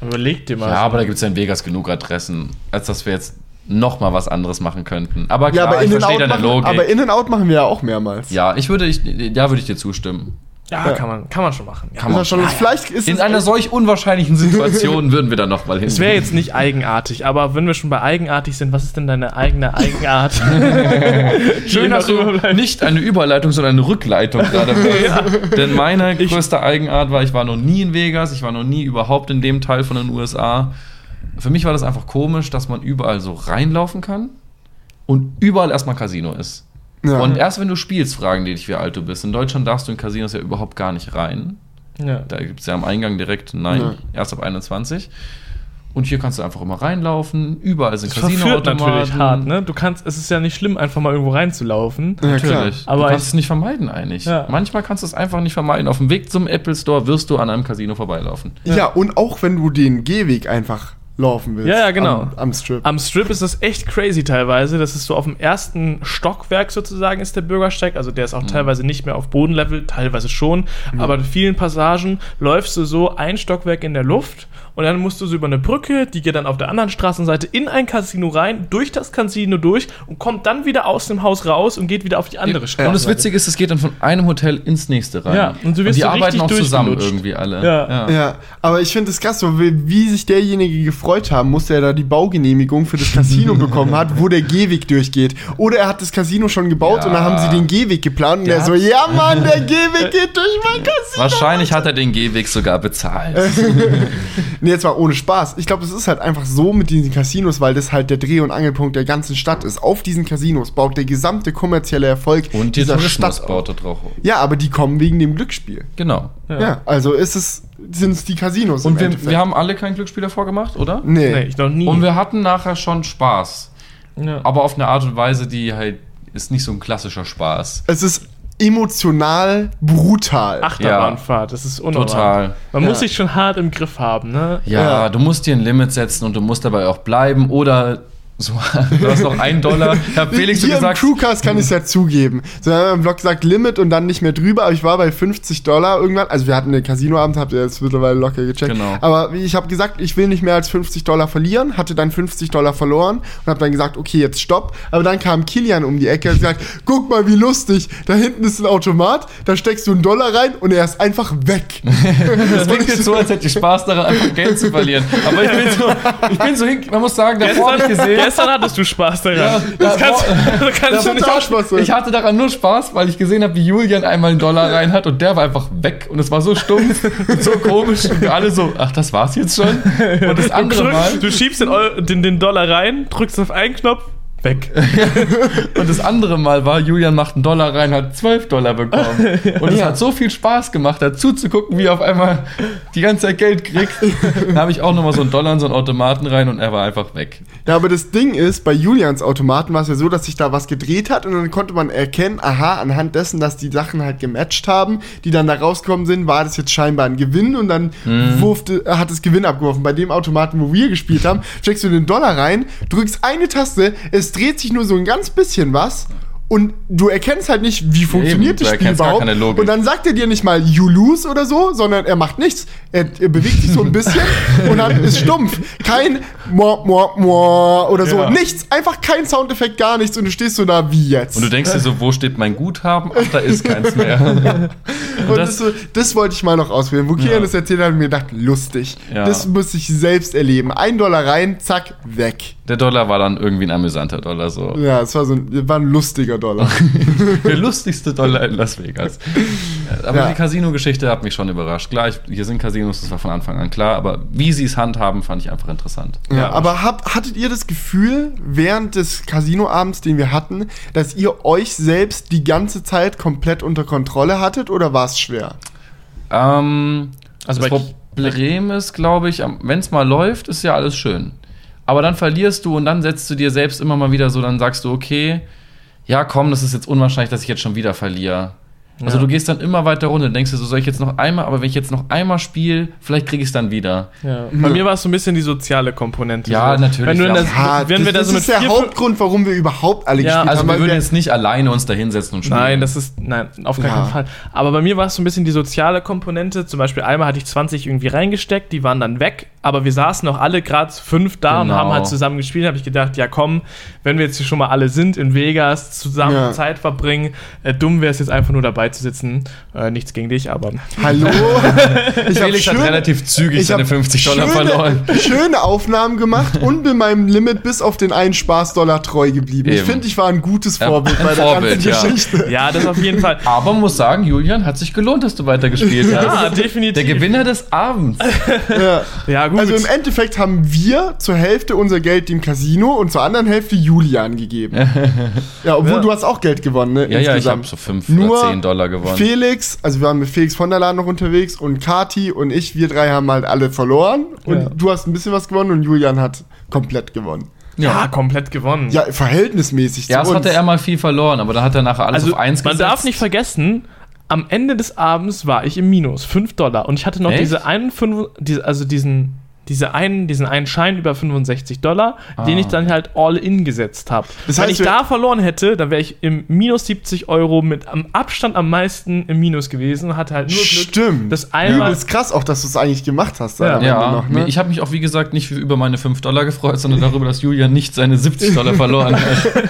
Überleg dir mal. Ja, aber da gibt es ja in Vegas genug Adressen, als dass wir jetzt noch mal was anderes machen könnten. Aber Ja, klar, aber ich verstehe deine machen, Logik. aber In-N-Out machen wir ja auch mehrmals. ja, ich würde, ich, da würde ich dir zustimmen. Ja, kann man, kann man schon machen. Ja. Kann man schon, vielleicht ist In es einer solch unwahrscheinlichen Situation (laughs) würden wir da noch mal hin. Es wäre jetzt nicht eigenartig, aber wenn wir schon bei eigenartig sind, was ist denn deine eigene Eigenart? (laughs) (laughs) Schön, dass du nicht eine Überleitung, sondern eine Rückleitung gerade machst. Denn meine größte Eigenart war, ich war noch nie in Vegas, ich war noch nie überhaupt in dem Teil von den USA. Für mich war das einfach komisch, dass man überall so reinlaufen kann und überall erstmal Casino ist. Ja. Und erst wenn du spielst, fragen die dich, wie alt du bist. In Deutschland darfst du in Casinos ja überhaupt gar nicht rein. Ja. Da gibt es ja am Eingang direkt Nein, Ja. erst ab 21. Und hier kannst du einfach immer reinlaufen, überall sind Casinoautomaten. natürlich hart, ne? Du kannst, es ist ja nicht schlimm, einfach mal irgendwo reinzulaufen. Ja, klar. Natürlich. Aber du kannst ich- es nicht vermeiden eigentlich. Ja. Manchmal kannst du es einfach nicht vermeiden. Auf dem Weg zum Apple Store wirst du an einem Casino vorbeilaufen. Ja. und auch wenn du den Gehweg einfach laufen willst. Ja, ja, genau. Am, am Strip. Am Strip ist das echt crazy teilweise. Das ist so auf dem ersten Stockwerk sozusagen ist der Bürgersteig. Also der ist Mhm. auch teilweise nicht mehr auf Bodenlevel, teilweise schon. Aber in vielen Passagen läufst du so ein Stockwerk in der Luft und dann musst du so über eine Brücke, die geht dann auf der anderen Straßenseite in ein Casino rein, durch das Casino durch und kommt dann wieder aus dem Haus raus und geht wieder auf die andere Straßenseite. Und das Witzige ist, es geht dann von einem Hotel ins nächste rein. Ja, und du wirst die so arbeiten auch zusammen irgendwie alle. Ja. Ja, aber ich finde es krass, so wie, wie sich derjenige gefreut haben muss, der da die Baugenehmigung für das Casino (laughs) bekommen hat, wo der Gehweg durchgeht. Oder er hat das Casino schon gebaut Ja. und dann haben sie den Gehweg geplant und Der er so, ja Mann, der (laughs) Gehweg geht durch mein Casino. Wahrscheinlich hat er den Gehweg sogar bezahlt. (laughs) Nee, jetzt mal ohne Spaß. Ich glaube, es ist halt einfach so mit diesen Casinos, weil das halt der Dreh- und Angelpunkt der ganzen Stadt ist. Auf diesen Casinos baut der gesamte kommerzielle Erfolg Und dieser Tourismus Stadt baut da drauf. Ja, aber die kommen wegen dem Glücksspiel. Genau. Ja, also ist es, sind es die Casinos. im Und wir, wir haben alle kein Glücksspiel davor gemacht, oder? Nee. Nee, ich noch nie. Und wir hatten nachher schon Spaß. ja. Aber auf eine Art und Weise, die halt ist nicht so ein klassischer Spaß. Es ist emotional brutal. Achterbahnfahrt, das ist unnormal. Total. Man Ja. muss sich schon hart im Griff haben, ne? Ja, Ja. du musst dir ein Limit setzen und du musst dabei auch bleiben oder so, (laughs) du hast noch einen Dollar. Herr Felix, du Hier im gesagt, Crewcast kann ich es ja zugeben. So haben wir im Blog gesagt Limit und dann nicht mehr drüber, aber ich war bei 50 Dollar irgendwann. Also wir hatten den Casinoabend, habt ihr jetzt mittlerweile locker gecheckt. Genau. Aber ich habe gesagt, ich will nicht mehr als 50 Dollar verlieren, hatte dann 50 Dollar verloren und habe dann gesagt, okay, jetzt stopp. Aber dann kam Kilian um die Ecke und gesagt, guck mal, wie lustig. Da hinten ist ein Automat, da steckst du einen Dollar rein und er ist einfach weg. (laughs) das klingt jetzt so, als hätte ich Spaß daran, einfach Geld zu verlieren. Aber ich bin so, ich bin so hin, man muss sagen, davor habe ich gesehen. Gestern hattest du Spaß daran. Ja, das da- kannst, das kannst du nicht auch Spaß. Ich hatte daran nur Spaß, weil ich gesehen habe, wie Julian einmal einen Dollar rein hat und der war einfach weg und es war so stumpf und so komisch und wir alle so, ach, das war's jetzt schon. Und das andere Drück- Mal, Du schiebst den, den, den Dollar rein, drückst auf einen Knopf, weg. (laughs) und das andere Mal war, Julian macht einen Dollar rein, hat 12 Dollar bekommen. (laughs) Und es hat so viel Spaß gemacht, dazu zu gucken, wie er auf einmal die ganze Zeit Geld kriegt. (laughs) Dann habe ich auch nochmal so einen Dollar in so einen Automaten rein und er war einfach weg. Ja, aber das Ding ist, bei Julians Automaten war es ja so, dass sich da was gedreht hat und dann konnte man erkennen, aha, anhand dessen, dass die Sachen halt gematcht haben, die dann da rausgekommen sind, war das jetzt scheinbar ein Gewinn und dann wurfte, äh, hat es Gewinn abgeworfen. Bei dem Automaten, wo wir gespielt haben, steckst du den Dollar rein, drückst eine Taste, es dreht sich nur so ein ganz bisschen was. Und du erkennst halt nicht, wie funktioniert du das Spiel überhaupt. Und dann sagt er dir nicht mal you lose oder so, sondern er macht nichts. Er, er bewegt sich so ein bisschen (laughs) und dann ist stumpf. Kein mo, mo, mo oder so. Ja. Nichts. Einfach kein Soundeffekt, gar nichts. Und du stehst so da wie jetzt. Und du denkst dir so, wo steht mein Guthaben? Ach, da ist keins mehr. (laughs) Und das, das- das wollte ich mal noch ausprobieren. Wo Kian das erzählt hat, mir gedacht, lustig. Ja. Das muss ich selbst erleben. Ein Dollar rein, zack, weg. Der Dollar war dann irgendwie ein amüsanter Dollar so. Ja, es war so ein, war ein lustiger Dollar. (laughs) Der lustigste Dollar in Las Vegas. Aber Ja. die Casino-Geschichte hat mich schon überrascht. Klar, ich, hier sind Casinos, das war von Anfang an klar, aber wie sie es handhaben, fand ich einfach interessant. Ja, aber habt, hattet ihr das Gefühl während des Casinoabends, den wir hatten, dass ihr euch selbst die ganze Zeit komplett unter Kontrolle hattet oder war es schwer? Ähm, Also das Problem ist, glaube ich, wenn es mal läuft, ist ja alles schön. Aber dann verlierst du und dann setzt du dir selbst immer mal wieder so, dann sagst du, okay, ja komm, das ist jetzt unwahrscheinlich, dass ich jetzt schon wieder verliere. Also Ja. du gehst dann immer weiter runter, denkst dir so, soll ich jetzt noch einmal, aber wenn ich jetzt noch einmal spiele, vielleicht kriege ich es dann wieder. Ja. Bei mir war es so ein bisschen die soziale Komponente. Ja, so. natürlich, Wenn, ja. das, Ja, wenn das, wir da das so mit ist der vier, Hauptgrund, warum wir überhaupt alle Ja, gespielt Also haben. wir weil würden jetzt nicht alleine uns da hinsetzen und spielen. Nein, das ist, nein, auf gar Ja. keinen Fall. Aber bei mir war es so ein bisschen die soziale Komponente. Zum Beispiel einmal hatte ich 20 irgendwie reingesteckt, die waren dann weg, aber wir saßen noch alle gerade fünf da und Genau. haben halt zusammen gespielt. habe ich gedacht, ja komm, wenn wir jetzt hier schon mal alle sind in Vegas, zusammen Ja. Zeit verbringen, äh, dumm wäre es jetzt einfach nur dabei zu sitzen. Äh, nichts gegen dich, aber Hallo? (laughs) Ich Felix hat schöne- relativ zügig ich seine hab 50 Dollar schöne, verloren. Schöne Aufnahmen gemacht und bin meinem Limit bis auf den einen Spaßdollar treu geblieben. Ich Eben. finde, ich war ein gutes Ja, Vorbild ein bei der Vorbild, ganzen ja. Geschichte. ja, das auf jeden Fall. Aber man muss sagen, Julian, hat sich gelohnt, dass du weitergespielt Ja, hast. definitiv. Der Gewinner des Abends. (laughs) Ja. Ja, gut. Also im Endeffekt haben wir zur Hälfte unser Geld dem Casino und zur anderen Hälfte Julian gegeben. (laughs) ja, obwohl Ja. du hast auch Geld gewonnen, ne? Ja, ja, ich habe insgesamt. so 5 Nur oder 10 Dollar gewonnen. Felix, also wir waren mit Felix von der Laden noch unterwegs und Kati und ich, wir drei haben halt alle verloren und Ja. du hast ein bisschen was gewonnen und Julian hat komplett gewonnen. ja, komplett gewonnen. Ja, verhältnismäßig Erst zu uns. hatte er mal viel verloren, aber dann hat er nachher alles also auf 1 man gesetzt. darf nicht vergessen, am Ende des Abends war ich im Minus, 5 Dollar. Und ich hatte noch Echt? diese einen, fünf- diese, also diesen, diese einen, diesen einen Schein über 65 Dollar, den Ah. ich dann halt all in gesetzt habe. Das Wenn heißt, ich wir- da verloren hätte, dann wäre ich im Minus 70 Euro mit am Abstand am meisten im Minus gewesen hatte halt nur Glück. Stimmt. Das einmal- Übelst krass auch, dass du es eigentlich gemacht hast. Ja. Ja, noch, ne? ich habe mich auch, wie gesagt, nicht über meine 5 Dollar gefreut, sondern darüber, dass Julian nicht seine 70 Dollar verloren hat. (laughs)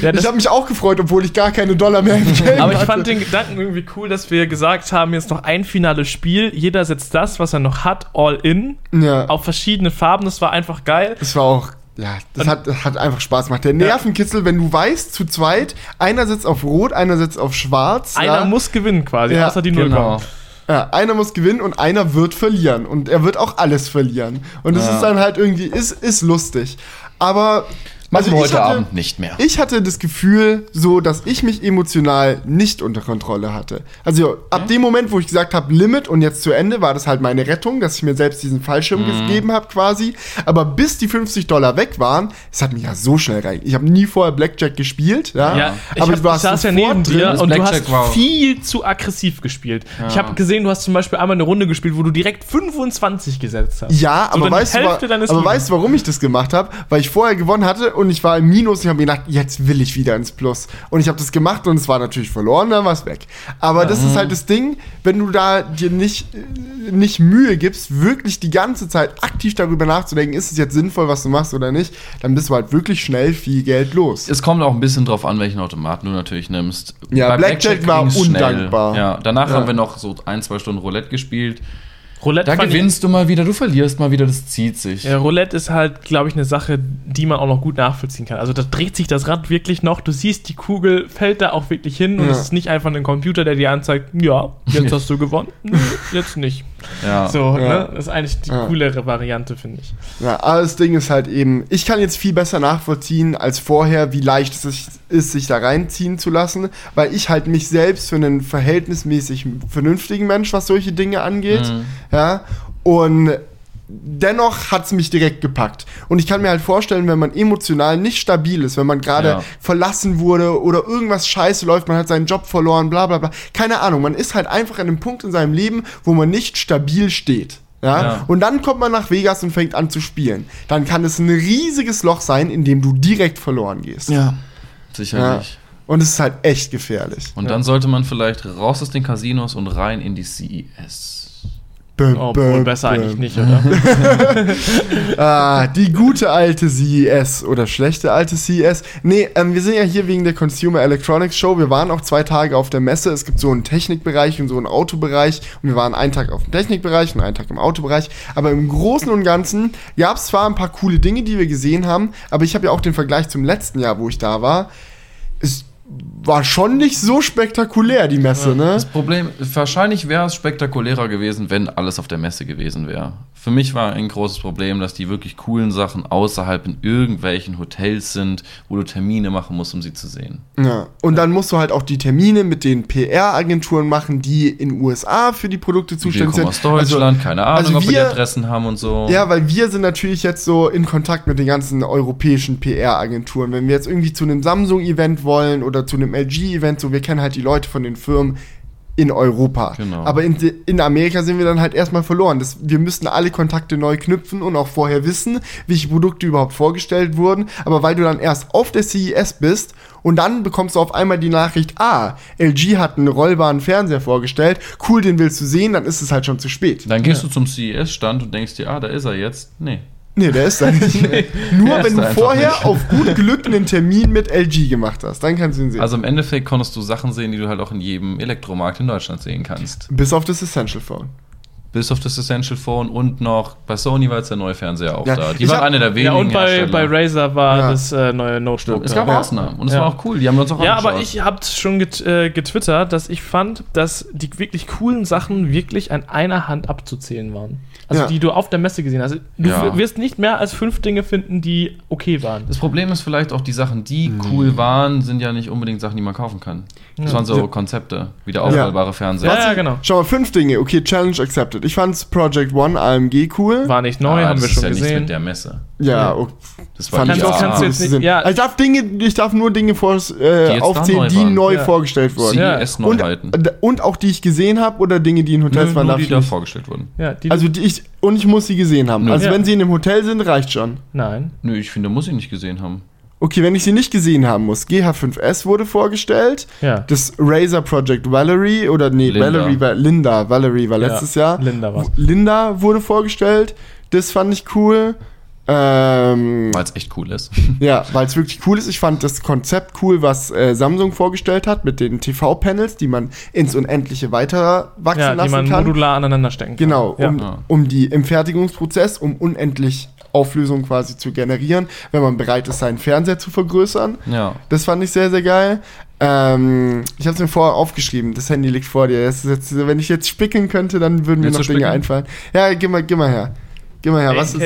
Ja, Ich habe mich auch gefreut, obwohl ich gar keine Dollar mehr im (laughs) Geld aber ich hatte. fand den Gedanken irgendwie cool, dass wir gesagt haben, jetzt noch ein finales Spiel. Jeder setzt das, was er noch hat, all in, Ja, auf verschiedene Farben. Das war einfach geil. das war auch. Ja, das hat, das hat einfach Spaß gemacht. Der Nervenkitzel, wenn du weißt, zu zweit, einer sitzt auf Rot, einer sitzt auf Schwarz. Einer ja, muss gewinnen quasi, Ja, außer die Null genau. Ja, einer muss gewinnen und einer wird verlieren. Und er wird auch alles verlieren. Und das Ja. ist dann halt irgendwie, ist, ist lustig. Aber. Machen wir ich heute hatte- Abend nicht mehr. Ich hatte das Gefühl, so, dass ich mich emotional nicht unter Kontrolle hatte. Also ab dem Moment, wo ich gesagt habe, Limit und jetzt zu Ende, war das halt meine Rettung, dass ich mir selbst diesen Fallschirm Mhm. gegeben habe quasi. Aber bis die 50 Dollar weg waren, es hat mich ja so schnell rein. Ich habe nie vorher Blackjack gespielt, ja. Ja, ich, aber hab, du warst ich saß ja neben dir und du Blackjack hast war- viel zu aggressiv gespielt. Ich habe gesehen, du hast zum Beispiel einmal eine Runde gespielt, wo du direkt 25 gesetzt hast. Ja, So aber, die weißt du, aber weißt du, warum ich das gemacht habe? Weil ich vorher gewonnen hatte und ich war im Minus und ich habe mir gedacht, jetzt will ich wieder ins Plus. Und ich habe das gemacht und es war natürlich verloren, dann war es weg. Aber das ist halt das Ding, wenn du da dir nicht, äh, nicht Mühe gibst, wirklich die ganze Zeit aktiv darüber nachzudenken, ist es jetzt sinnvoll, was du machst oder nicht, dann bist du halt wirklich schnell viel Geld los. Es kommt auch ein bisschen drauf an, welchen Automaten du natürlich nimmst. Ja, Blackjack war ging's undankbar. Ja, danach Ja. haben wir noch so ein, zwei Stunden Roulette gespielt. Roulette Da gewinnst du mal wieder, du verlierst mal wieder, das zieht sich. Ja, Roulette ist halt, glaube ich, eine Sache, die man auch noch gut nachvollziehen kann. Also da dreht sich das Rad wirklich noch. Du siehst, die Kugel fällt da auch wirklich hin und Ja. es ist nicht einfach ein Computer, der dir anzeigt, ja, jetzt (laughs) hast du gewonnen, Nö, jetzt nicht. Ja. So, Ja. ne? Das ist eigentlich die Ja. coolere Variante, finde ich. Ja, aber das Ding ist halt eben, ich kann jetzt viel besser nachvollziehen als vorher, wie leicht es sich- ist, sich da reinziehen zu lassen, weil ich halt mich selbst für einen verhältnismäßig vernünftigen Mensch, was solche Dinge angeht, Mhm. ja, und dennoch hat es mich direkt gepackt. Und ich kann mir halt vorstellen, wenn man emotional nicht stabil ist, wenn man gerade Ja. verlassen wurde oder irgendwas scheiße läuft, man hat seinen Job verloren, bla bla bla. Keine Ahnung, man ist halt einfach an einem Punkt in seinem Leben, wo man nicht stabil steht. Ja? Ja. Und dann kommt man nach Vegas und fängt an zu spielen. Dann kann es ein riesiges Loch sein, in dem du direkt verloren gehst. Ja. Sicherlich. Und es ist halt echt gefährlich. Und dann sollte man vielleicht raus aus den Casinos und rein in die CES. Bäm, Obwohl, bäm, besser bäm. eigentlich nicht, oder? (laughs) (laughs) Ah, die gute alte CES oder schlechte alte CES. Nee, ähm, wir sind ja hier wegen der Consumer Electronics Show. Wir waren auch zwei Tage auf der Messe. Es gibt so einen Technikbereich und so einen Autobereich. Und wir waren einen Tag auf dem Technikbereich und einen Tag im Autobereich. Aber im Großen und Ganzen gab es zwar ein paar coole Dinge, die wir gesehen haben, aber ich habe ja auch den Vergleich zum letzten Jahr, wo ich da war. Es war schon nicht so spektakulär, die Messe, ne? Das Problem, wahrscheinlich wäre es spektakulärer gewesen, wenn alles auf der Messe gewesen wäre. Für mich war ein großes Problem, dass die wirklich coolen Sachen außerhalb in irgendwelchen Hotels sind, wo du Termine machen musst, um sie zu sehen. Ja, und dann musst du halt auch die Termine mit den PR-Agenturen machen, die in USA für die Produkte Wir zuständig sind. aus Deutschland, keine Ahnung, also ob wir die wir- Adressen haben und so. Ja, weil wir sind natürlich jetzt so in Kontakt mit den ganzen europäischen PR-Agenturen. Wenn wir jetzt irgendwie zu einem Samsung-Event wollen oder zu einem LG-Event, so wir kennen halt die Leute von den Firmen in Europa. Genau. Aber in, in Amerika sind wir dann halt erstmal verloren. Das, wir müssten alle Kontakte neu knüpfen und auch vorher wissen, welche Produkte überhaupt vorgestellt wurden. Aber weil du dann erst auf der CES bist und dann bekommst du auf einmal die Nachricht, ah, LG hat einen rollbaren Fernseher vorgestellt, cool, den willst du sehen, dann ist es halt schon zu spät. Dann gehst du zum CES-Stand und denkst dir, ah, da ist er jetzt. Nee. Nee, der ist da nicht. (laughs) Nur Der wenn du vorher nicht. auf gut Glück einen Termin mit LG gemacht hast, dann kannst du ihn sehen. Also im Endeffekt konntest du Sachen sehen, die du halt auch in jedem Elektromarkt in Deutschland sehen kannst. Bis auf das Essential Phone. Bis auf das Essential Phone und noch bei Sony war jetzt der neue Fernseher auch Ja, da. Die waren hab- eine der wenigen ja, und bei, bei Razer war Ja. das äh, neue Notebook. Es gab Ja. Ausnahmen und es Ja. war auch cool. Die haben wir uns auch Ja, angeschaut. aber ich hab's schon get, äh, getwittert, dass ich fand, dass die wirklich coolen Sachen wirklich an einer Hand abzuzählen waren. Also Ja. die du auf der Messe gesehen hast. Du wirst nicht mehr als fünf Dinge finden, die okay waren. Das Problem ist vielleicht auch, die Sachen, die cool waren, sind ja nicht unbedingt Sachen, die man kaufen kann. Das Ja. waren so Ja. Konzepte, wie der aufladbare Fernseher. Ja, ja, genau. Schau mal, fünf Dinge. Okay, Challenge accepted. Ich fand's Project One AMG cool. War nicht neu, Ah, haben das wir ist schon ja nichts gesehen. mit der Messe. ja, okay. Das war fand die ich Kannst- auch kannst du jetzt nicht- ja. Ich darf Dinge, ich darf nur Dinge vor, äh, jetzt aufzählen, neu die neu Ja. vorgestellt wurden. Ja. CES-Neuheiten. Und, und auch die ich gesehen habe oder Dinge, die in Hotels Nur, waren. nur die da vorgestellt wurden. Ja, die, Also die ich und ich muss sie gesehen haben. Nö. Also Ja. wenn sie in einem Hotel sind, reicht schon. nein. Nö, ich finde, muss ich nicht gesehen haben. Okay, wenn ich sie nicht gesehen haben muss. GH5S wurde vorgestellt. Ja. Das Razer Project Valerie oder nee, Linda. Valerie war Linda, Valerie war Ja, letztes Jahr. Linda war's. Linda wurde vorgestellt. Das fand ich cool. Ähm, Weil es echt cool ist. (laughs) ja, weil es wirklich cool ist. Ich fand das Konzept cool, was äh, Samsung vorgestellt hat mit den TV-Panels, die man ins Unendliche weiter wachsen Ja, die lassen man kann. modular aneinander stecken kann. Genau, Ja. um, Ja. um die im Fertigungsprozess, um unendlich Auflösung quasi zu generieren, wenn man bereit ist, seinen Fernseher zu vergrößern. Ja. Das fand ich sehr, sehr geil. Ähm, ich habe es mir vorher aufgeschrieben. Das Handy liegt vor dir. Jetzt, wenn ich jetzt spicken könnte, dann würden mir Willst noch du Dinge spicken? einfallen. Ja, gib mal, gib mal her. Gib mal her. Was ist?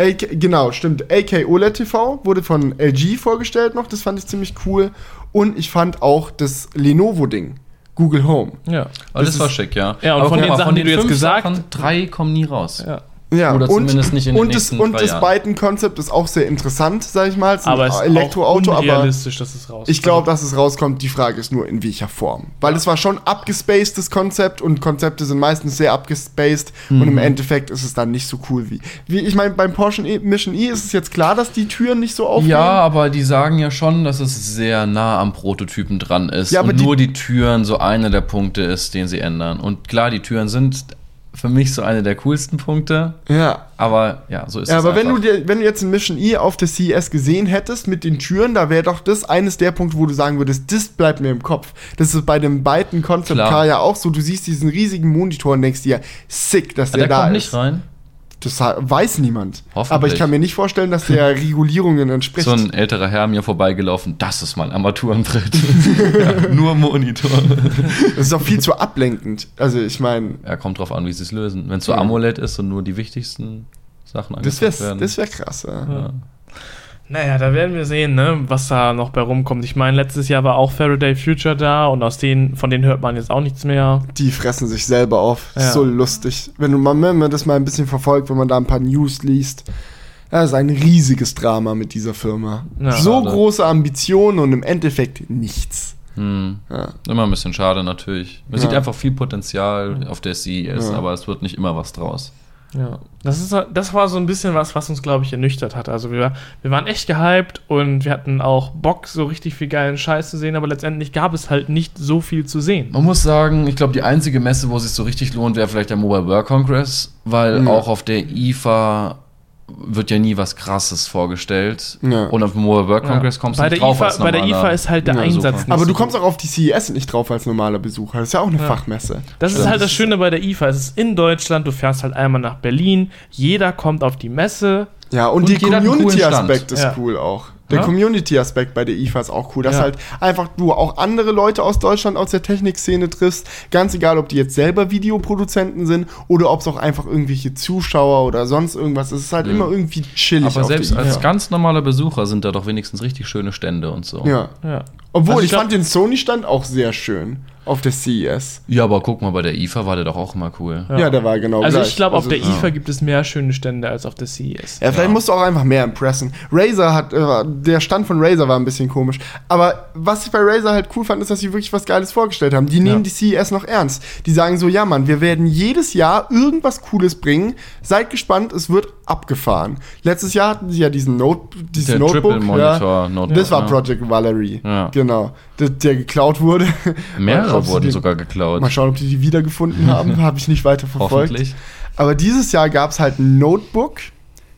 AK, genau, stimmt. AK OLED TV wurde von LG vorgestellt noch. Das fand ich ziemlich cool. Und ich fand auch das Lenovo-Ding. Google Home. ja. Das, Das war ist- schick, ja. Ja, und Aber von den mal, Sachen, die du jetzt fünf gesagt- Sachen, drei kommen nie raus. ja. Ja, Oder und, zumindest nicht in den und das, nächsten und drei das. Biden-Konzept ist auch sehr interessant, sag ich mal. Es ist Aber ein es ist Elektroauto, auch aber unrealistisch, dass es rauskommt. ich glaube, dass es rauskommt. Die Frage ist nur, in welcher Form. Weil es war schon abgespaced, das Konzept, und Konzepte sind meistens sehr abgespaced und Mhm. im Endeffekt ist es dann nicht so cool wie. wie ich meine, beim Porsche e Mission E ist es jetzt klar, dass die Türen nicht so aufgehen. Ja, aber die sagen ja schon, dass es sehr nah am Prototypen dran ist. Ja, aber und die- nur die Türen so einer der Punkte ist, den sie ändern. Und klar, die Türen sind für mich so eine der coolsten Punkte. Ja. Aber ja, so ist Ja, es. aber wenn du, dir, wenn du jetzt ein Mission E auf der CES gesehen hättest mit den Türen, da wäre doch das eines der Punkte, wo du sagen würdest, das bleibt mir im Kopf. Das ist bei dem beiden Concept. Car ja auch so. Du siehst diesen riesigen Monitor und denkst dir, sick, dass der, der da kommt ist. nicht rein. Das weiß niemand. Hoffentlich. Aber ich kann mir nicht vorstellen, dass der (laughs) Regulierungen entspricht. So ein älterer Herr mir vorbeigelaufen, das ist mein Armaturentritt. (laughs) ja, (laughs) nur Monitor. das ist auch viel zu ablenkend. Also ich meine, Ja, kommt drauf an, wie sie es lösen. Wenn es so Ja. AMOLED ist und nur die wichtigsten Sachen das angezeigt wäre werden. das wär krass. Ja. ja. Naja, da werden wir sehen, ne, was da noch bei rumkommt. Ich meine, letztes Jahr war auch Faraday Future da und aus denen, von denen hört man jetzt auch nichts mehr. Die fressen sich selber auf. Ja. So lustig. Wenn, du mal, wenn man das mal ein bisschen verfolgt, wenn man da ein paar News liest. Das ist ein riesiges Drama mit dieser Firma. Ja, so schade. große Ambitionen und im Endeffekt nichts. Hm. Ja. Immer ein bisschen schade natürlich. Man Ja. sieht einfach viel Potenzial auf der CES, Ja. aber es wird nicht immer was draus. Ja, das, ist, das war so ein bisschen was, was uns, glaube ich, ernüchtert hat. Also wir, wir waren echt gehypt und wir hatten auch Bock, so richtig viel geilen Scheiß zu sehen, aber letztendlich gab es halt nicht so viel zu sehen. Man muss sagen, ich glaube, die einzige Messe, wo es sich so richtig lohnt, wäre vielleicht der Mobile World Congress, weil Mhm. auch auf der IFA wird ja nie was Krasses vorgestellt. Ja. Und auf dem Mobile World Congress Ja. kommst bei du der nicht drauf IFA, als Bei der normaler IFA ist halt der Ja, Einsatz nicht Aber so du kommst auch auf die CES nicht drauf als normaler Besucher. Das ist ja auch eine Ja. Fachmesse. Das ist Stimmt. halt das Schöne bei der IFA. Es ist in Deutschland, du fährst halt einmal nach Berlin, jeder kommt auf die Messe. Ja, und, Und coolen Community-Aspekt ist Ja. cool auch. Der Ja. Community-Aspekt bei der IFA ist auch cool, dass Ja. halt einfach du auch andere Leute aus Deutschland, aus der Technikszene triffst. Ganz egal, ob die jetzt selber Videoproduzenten sind oder ob es auch einfach irgendwelche Zuschauer oder sonst irgendwas ist. Es ist halt Mhm. immer irgendwie chillig Aber auf selbst als ganz normaler Besucher sind da doch wenigstens richtig schöne Stände und so. Ja. Ja. Obwohl, Also ich ich, fand den Sony-Stand auch sehr schön auf der CES. Ja, aber guck mal, bei der IFA war der doch auch immer cool. Ja, der war genau Also gleich. ich glaube, auf Also, der ja. IFA gibt es mehr schöne Stände als auf der CES. Ja, vielleicht Ja. musst du auch einfach mehr impressen. Razer hat, äh, der Stand von Razer war ein bisschen komisch. Aber was ich bei Razer halt cool fand, ist, dass sie wirklich was Geiles vorgestellt haben. Die nehmen Ja. die CES noch ernst. Die sagen so, ja Mann, wir werden jedes Jahr irgendwas Cooles bringen. Seid gespannt, es wird abgefahren. Letztes Jahr hatten sie ja diesen, Note, diesen Der Notebook. Triple Monitor ja. Notebook. Das war. Project Valerie. Ja. Genau. Der, der geklaut wurde. Mehrere wurden den- sogar geklaut. Mal schauen, ob die die wiedergefunden haben. (laughs) Habe ich nicht weiter verfolgt. Hoffentlich. Aber dieses Jahr gab es halt ein Notebook,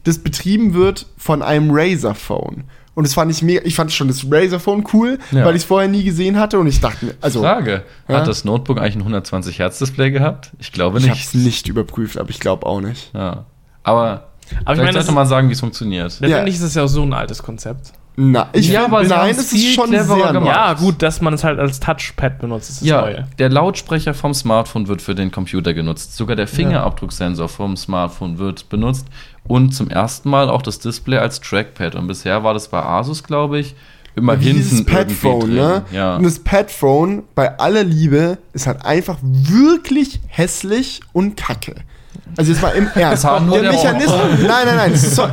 das betrieben wird von einem Razer Phone. Und das fand ich mega, ich fand schon das Razer Phone cool, Ja. weil ich es vorher nie gesehen hatte und ich dachte mir, also Frage: Ja? Hat das Notebook eigentlich ein 120 Hertz Display gehabt? Ich glaube ich habe nicht. es nicht überprüft, aber ich glaube auch nicht. Ja. Aber, Aber ich meine, das sollte man sagen, wie es funktioniert. letztendlich ist es ja auch so ein altes Konzept. Na, ich Ja, find- aber nein, es ist schon cleverer sehr gemacht. neu. Ja, gut, dass man es halt als Touchpad benutzt, ist das Ja, Neue. der Lautsprecher vom Smartphone wird für den Computer genutzt. Sogar der Fingerabdrucksensor vom Smartphone wird benutzt. Und zum ersten Mal auch das Display als Trackpad. Und bisher war das bei Asus, glaube ich, immer Wie hinten dieses Padphone, ne? Ja. Und das Padphone, bei aller Liebe, ist halt einfach wirklich hässlich und kacke. Also jetzt mal im Ernst. nur der Mechanismus. Nein, nein, nein. So,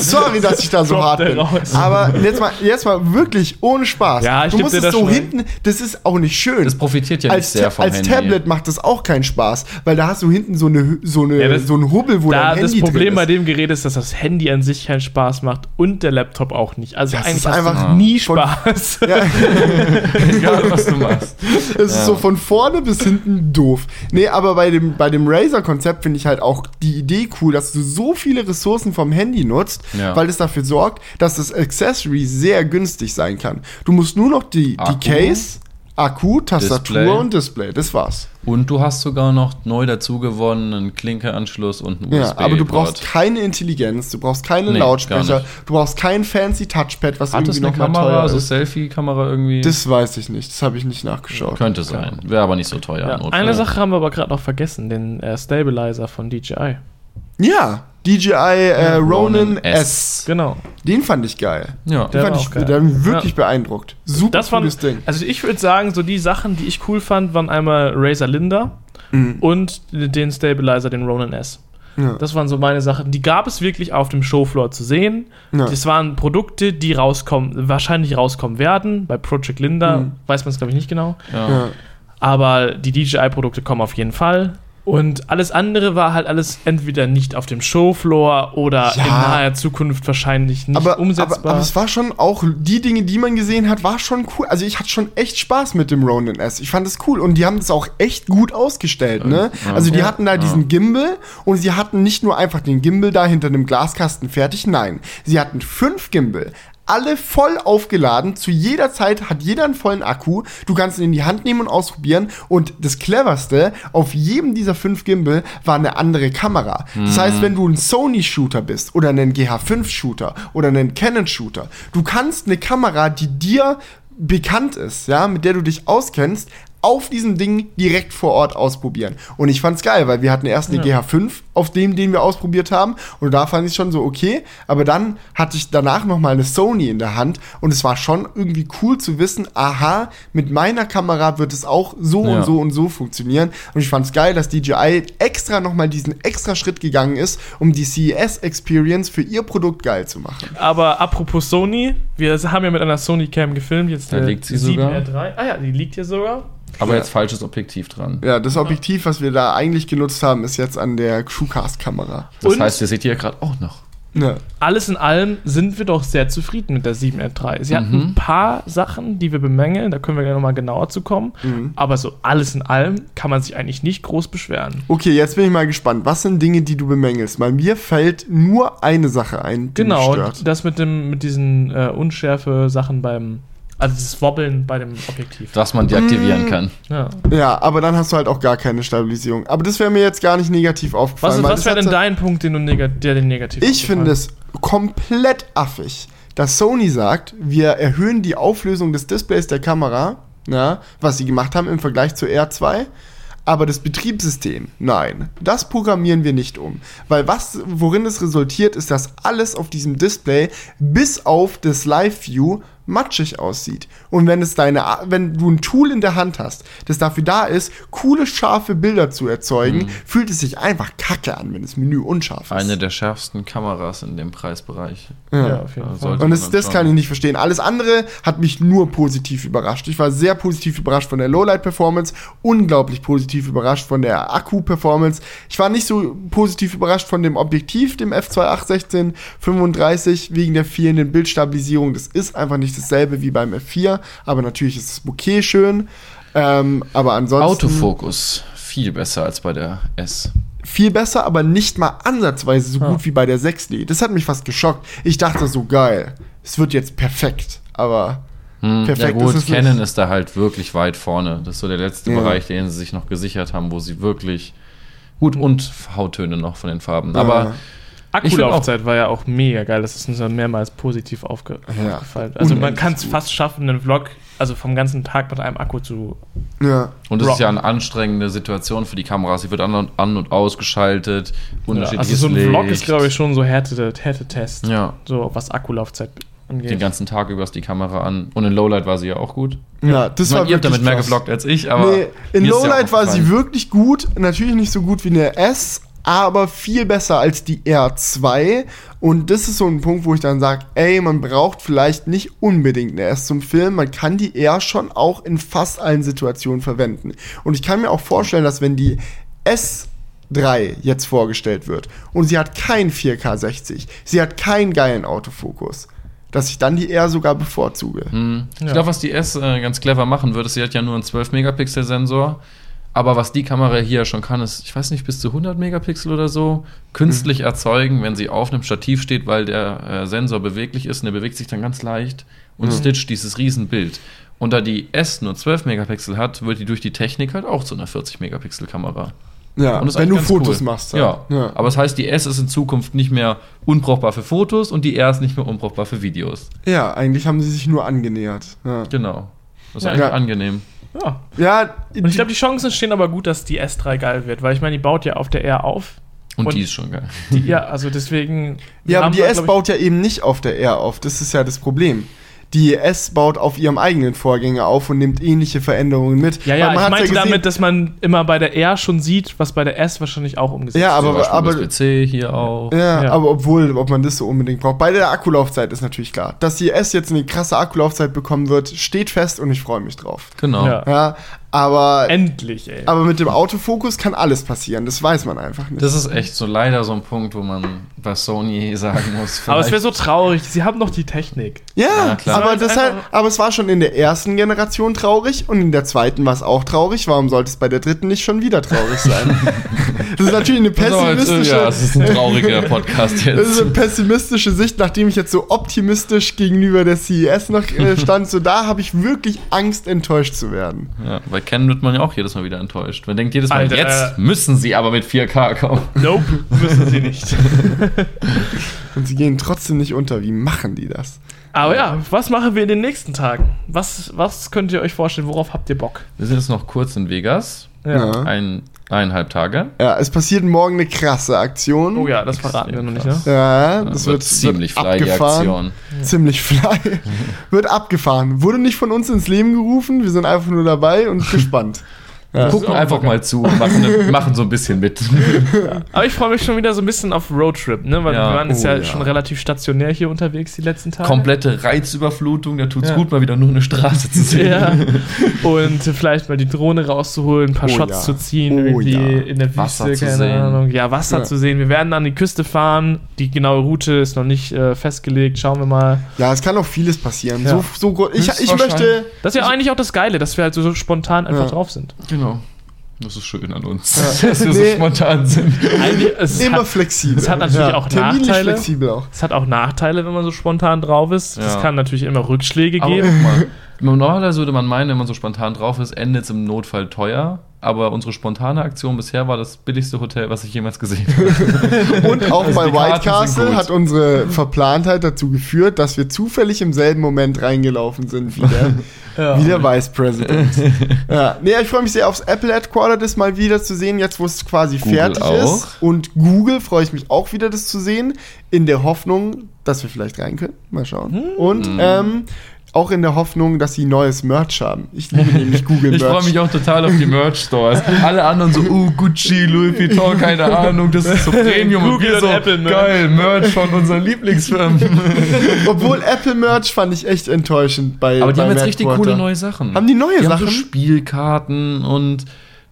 sorry, dass ich da so hart der bin. Aber jetzt mal, jetzt mal wirklich ohne Spaß. Ja, du musst dir es das so hinten, das ist auch nicht schön. Das profitiert ja nicht als, sehr Ta- vom als Handy. Tablet macht das auch keinen Spaß, weil da hast du hinten so eine so eine Ja, das- so einen Hubbel, wo Da, dein das Handy Problem drin bei ist. dem Gerät ist, dass das Handy an sich keinen Spaß macht und der Laptop auch nicht. Also Das eigentlich ist einfach nie von- Spaß. (laughs) Ja, (laughs) Egal, was du machst. es ist Ja. so von vorne bis hinten doof. Nee, aber bei dem, bei dem Razer-Konzept finde ich halt auch die Idee cool, dass du so viele Ressourcen vom Handy nutzt, Ja. weil es dafür sorgt, dass das Accessory sehr günstig sein kann. Du musst nur noch die, die Akku, Case, Akku, Tastatur Display. und Display. Das war's. Und du hast sogar noch neu dazugewonnenen Klinkeranschluss und einen Ja, USB. aber du brauchst keine Intelligenz, du brauchst keinen Nee, Lautsprecher, du brauchst kein fancy Touchpad, was Hat irgendwie eine noch mal Kamera, teuer so ist. Selfie-Kamera irgendwie? Das weiß ich nicht, das habe ich nicht nachgeschaut. könnte sein. Wäre aber nicht so teuer. Ja, eine Sache haben wir aber gerade noch vergessen, den äh, Stabilizer von DJI. Ja, DJI äh, Ronin S. Genau. Den fand ich geil. Ja. Den Der fand war ich, auch geil. der hat mich wirklich Ja. beeindruckt. Super Das cooles Ding. also ich würde sagen, so die Sachen, die ich cool fand, waren einmal Razer Linda Mhm. und den Stabilizer, den Ronin S. Ja. Das waren so meine Sachen. Die gab es wirklich auf dem Showfloor zu sehen. Ja. Das waren Produkte, die rauskommen, wahrscheinlich rauskommen werden. Bei Project Linda Mhm. weiß man es, glaube ich, nicht genau. Ja. Ja. Aber die DJI-Produkte kommen auf jeden Fall. Und alles andere war halt alles entweder nicht auf dem Showfloor oder Ja. in naher Zukunft wahrscheinlich nicht aber, umsetzbar. Aber, aber es war schon auch, die Dinge, die man gesehen hat, war schon cool. Also ich hatte schon echt Spaß mit dem Ronin S. Ich fand es cool. Und die haben das auch echt gut ausgestellt, ne? Also die Ja. hatten da diesen Gimbal und sie hatten nicht nur einfach den Gimbal da hinter einem Glaskasten fertig, nein. Sie hatten fünf Gimbal. Alle voll aufgeladen, zu jeder Zeit hat jeder einen vollen Akku. Du kannst ihn in die Hand nehmen und ausprobieren. Und das Cleverste, auf jedem dieser fünf Gimbal war eine andere Kamera. Das heißt, wenn du ein Sony-Shooter bist oder einen GH5-Shooter oder einen Canon-Shooter, du kannst eine Kamera, die dir bekannt ist, ja, mit der du dich auskennst, auf diesem Ding direkt vor Ort ausprobieren. Und ich fand's geil, weil wir hatten erst eine GH5 auf dem, den wir ausprobiert haben. Und da fand ich schon so okay. Aber dann hatte ich danach noch mal eine Sony in der Hand. Und es war schon irgendwie cool zu wissen, aha, mit meiner Kamera wird es auch so Ja. und so und so funktionieren. Und ich fand's geil, dass DJI extra noch mal diesen extra Schritt gegangen ist, um die CES-Experience für ihr Produkt geil zu machen. Aber apropos Sony, wir haben ja mit einer Sony Cam gefilmt, jetzt Da liegt sie sogar. 7R3. Ah ja, die liegt hier sogar. Aber Ja. jetzt falsches Objektiv dran. Ja, das Objektiv, was wir da eigentlich genutzt haben, ist jetzt an der Crewcast-Kamera. Das Und- heißt, ihr seht hier gerade auch noch. Ja. Alles in allem sind wir doch sehr zufrieden mit der 7R3. Sie hat ein paar Sachen, die wir bemängeln, da können wir gleich nochmal genauer zu kommen. Aber so alles in allem kann man sich eigentlich nicht groß beschweren. Okay, jetzt bin ich mal gespannt. Was sind Dinge, die du bemängelst? Weil mir fällt nur eine Sache ein, die Genau, mich stört. das mit, dem, mit diesen äh, Unschärfe-Sachen beim, also dieses Wobbeln bei dem Objektiv. Dass man deaktivieren kann. Ja. Ja, aber dann hast du halt auch gar keine Stabilisierung. Aber das wäre mir jetzt gar nicht negativ aufgefallen. Was, was wäre denn dein Punkt, den du nega der den negativ Ich finde es komplett affig, dass Sony sagt, wir erhöhen die Auflösung des Displays der Kamera, ja, was sie gemacht haben im Vergleich zur R2. Aber das Betriebssystem, nein, das programmieren wir nicht um. Weil was, worin es resultiert, ist, dass alles auf diesem Display bis auf das Live-View matschig aussieht. Und wenn es deine, wenn du ein Tool in der Hand hast, das dafür da ist, coole, scharfe Bilder zu erzeugen, fühlt es sich einfach kacke an, wenn das Menü unscharf ist. Eine der schärfsten Kameras in dem Preisbereich. Ja, auf jeden Ja, Fall. Und das, das kann ich nicht verstehen. Alles andere hat mich nur positiv überrascht. Ich war sehr positiv überrascht von der Lowlight-Performance, unglaublich positiv überrascht von der Akku-Performance. Ich war nicht so positiv überrascht von dem Objektiv, dem f2.8 1635, wegen der fehlenden Bildstabilisierung. Das ist einfach nicht dasselbe wie beim F4, aber natürlich ist das Bouquet schön. Ähm, aber ansonsten Autofokus. Viel besser als bei der S. viel besser, aber nicht mal ansatzweise so Ja. gut wie bei der 6D. Das hat mich fast geschockt. Ich dachte so, geil, es wird jetzt perfekt, aber Hm, Perfekt ja gut, ist es Canon nicht. ist da halt wirklich weit vorne. Das ist so der letzte Ja. Bereich, den sie sich noch gesichert haben, wo sie wirklich gut und Hauttöne noch von den Farben. Aber Akkulaufzeit war ja auch mega geil. Das ist uns ja mehrmals positiv aufge Ja. aufgefallen. Also man kann es fast schaffen, einen Vlog, also vom ganzen Tag mit einem Akku zu. ja. und es ist Rocken. ja eine anstrengende Situation für die Kameras. Sie wird an und, an und ausgeschaltet, Ja, unterschiedliches also so ein Vlog ist, Licht. glaube ich, schon so Härte, Härtetest. Ja, So was Akkulaufzeit angeht. den ganzen Tag über ist die Kamera an. Und in Lowlight war sie ja auch gut. Ja, das Ich war meine, ihr habt damit mehr gevloggt als ich, aber. Nee, in ist ja Lowlight auch war sie wirklich gut. Natürlich nicht so gut wie eine S, aber viel besser als die R2. Und das ist so ein Punkt, wo ich dann sage, ey, man braucht vielleicht nicht unbedingt eine S zum Filmen. Man kann die R schon auch in fast allen Situationen verwenden. Und ich kann mir auch vorstellen, dass wenn die S3 jetzt vorgestellt wird und sie hat kein 4K 60, sie hat keinen geilen Autofokus, dass ich dann die R sogar bevorzuge. Hm. Ich Ja. glaube, was die S äh, ganz clever machen würde, ist, sie hat ja nur einen 12-Megapixel-Sensor. Aber was die Kamera hier schon kann, ist, ich weiß nicht, bis zu 100 Megapixel oder so, künstlich erzeugen, wenn sie auf einem Stativ steht, weil der äh, Sensor beweglich ist und der bewegt sich dann ganz leicht und stitcht dieses Riesenbild. Und da die S nur 12 Megapixel hat, wird die durch die Technik halt auch zu einer 40-Megapixel-Kamera. Ja, Und das ist wenn du Fotos cool. machst. Ja. ja. Aber das heißt, die S ist in Zukunft nicht mehr unbrauchbar für Fotos und die R ist nicht mehr unbrauchbar für Videos. Ja, eigentlich haben sie sich nur angenähert. Ja, Genau. Das ist Ja. eigentlich Ja. angenehm. Ja. ja Und ich glaube, die Chancen stehen aber gut, dass die S3 geil wird, weil ich meine, die baut ja auf der R auf. Und, Und- die ist schon geil. Die, ja, also deswegen. ja, aber die S baut ja eben nicht auf der R auf. Das ist ja das Problem. Die S baut auf ihrem eigenen Vorgänger auf und nimmt ähnliche Veränderungen mit. Ja, ja, man ich meinte gesehen- damit, dass man immer bei der R schon sieht, was bei der S wahrscheinlich auch umgesetzt Ja, Zum aber, Beispiel aber, USB-C hier auch. ja, Ja. aber obwohl, ob man das so unbedingt braucht. Bei der Akkulaufzeit ist natürlich klar. Dass die S jetzt eine krasse Akkulaufzeit bekommen wird, steht fest und ich freue mich drauf. Genau. Ja. Ja, aber, Endlich, ey. aber mit dem Autofokus kann alles passieren. Das weiß man einfach nicht. Das ist echt so leider so ein Punkt, wo man bei Sony sagen muss. aber es wäre so traurig. Sie haben noch die Technik. Ja, Ja, klar. aber, Das das jetzt halt, einfach- aber es war schon in der ersten Generation traurig und in der zweiten war es auch traurig. Warum sollte es bei der dritten nicht schon wieder traurig sein? (laughs) das ist natürlich eine jetzt, pessimistische, ja, es ist ein trauriger Podcast das ist jetzt. eine pessimistische Sicht, nachdem ich jetzt so optimistisch gegenüber der CES noch äh, stand. So da habe ich wirklich Angst, enttäuscht zu werden. Ja, bei Canon wird man ja auch jedes Mal wieder enttäuscht. Man denkt jedes Mal, Alter, jetzt äh, müssen sie aber mit 4K kommen. Nope, müssen sie nicht. (laughs) Und sie gehen trotzdem nicht unter. Wie machen die das? Aber ja, was machen wir in den nächsten Tagen? Was, was könnt ihr euch vorstellen? Worauf habt ihr Bock? Wir sind jetzt noch kurz in Vegas. Ja. Ein, eineinhalb Tage. Ja, es passiert morgen eine krasse Aktion. Oh ja, das verraten wir noch nicht, ne? Ja, Das, wird, wird, ziemlich wird fly, die abgefahren. Aktion. Ziemlich fly. (laughs) wird abgefahren. Wurde nicht von uns ins Leben gerufen. Wir sind einfach nur dabei und gespannt. (laughs) Wir Ja. gucken einfach mal zu und machen, (laughs) machen so ein bisschen mit. Aber ich freue mich schon wieder so ein bisschen auf Roadtrip, ne? Weil Ja. wir waren jetzt Oh, ja, ja. schon relativ stationär hier unterwegs die letzten Tage. Komplette Reizüberflutung, da tut's Ja. gut, mal wieder nur eine Straße zu sehen. Ja. (laughs) Und vielleicht mal die Drohne rauszuholen, ein paar Oh Shots ja. zu ziehen, Oh irgendwie ja. in der Wasser Wüste, zu keine sehen. Ahnung. Ja, Wasser Ja. zu sehen. Wir werden an die Küste fahren. Die genaue Route ist noch nicht äh, festgelegt. Schauen wir mal. ja, es kann auch vieles passieren. Ja. So, so ich, ich möchte. Das ist ja eigentlich auch das Geile, dass wir halt so, so spontan einfach Ja. drauf sind. Genau. Das ist schön an uns, Ja. (laughs) dass wir so Nee. spontan sind. Es, Immer hat, flexibel. es hat natürlich auch terminlich Nachteile. flexibel auch. es hat auch Nachteile, wenn man so spontan drauf ist. Es Ja. kann natürlich immer Rückschläge Aber geben. normalerweise würde man meinen, wenn man so spontan drauf ist, endet es im Notfall teuer. Aber unsere spontane Aktion bisher war das billigste Hotel, was ich jemals gesehen habe. (laughs) Und auch Also bei White Castle hat unsere Verplantheit dazu geführt, dass wir zufällig im selben Moment reingelaufen sind wie der, (laughs) wie der Vice President. (laughs) ja. Nee, ich freue mich sehr aufs Apple Headquarter, das mal wieder zu sehen, jetzt wo es quasi Google fertig auch. ist. Und Google freue ich mich auch wieder, das zu sehen, in der Hoffnung, dass wir vielleicht rein können. Mal schauen. Hm. Und ähm, auch in der Hoffnung, dass sie neues Merch haben. Ich liebe nämlich (laughs) Google Ich Merch. freue mich auch total auf die Merch-Stores. (laughs) Alle anderen so, uh, Gucci, Louis Vuitton, keine Ahnung, das ist so (laughs) Premium. und Google wir und so, Apple Merch. geil, Merch von unseren Lieblingsfirmen. Obwohl Apple Merch fand ich echt enttäuschend bei Aber die bei haben jetzt richtig Headquarter. coole neue Sachen. Haben die neue die Sachen? Haben so Spielkarten und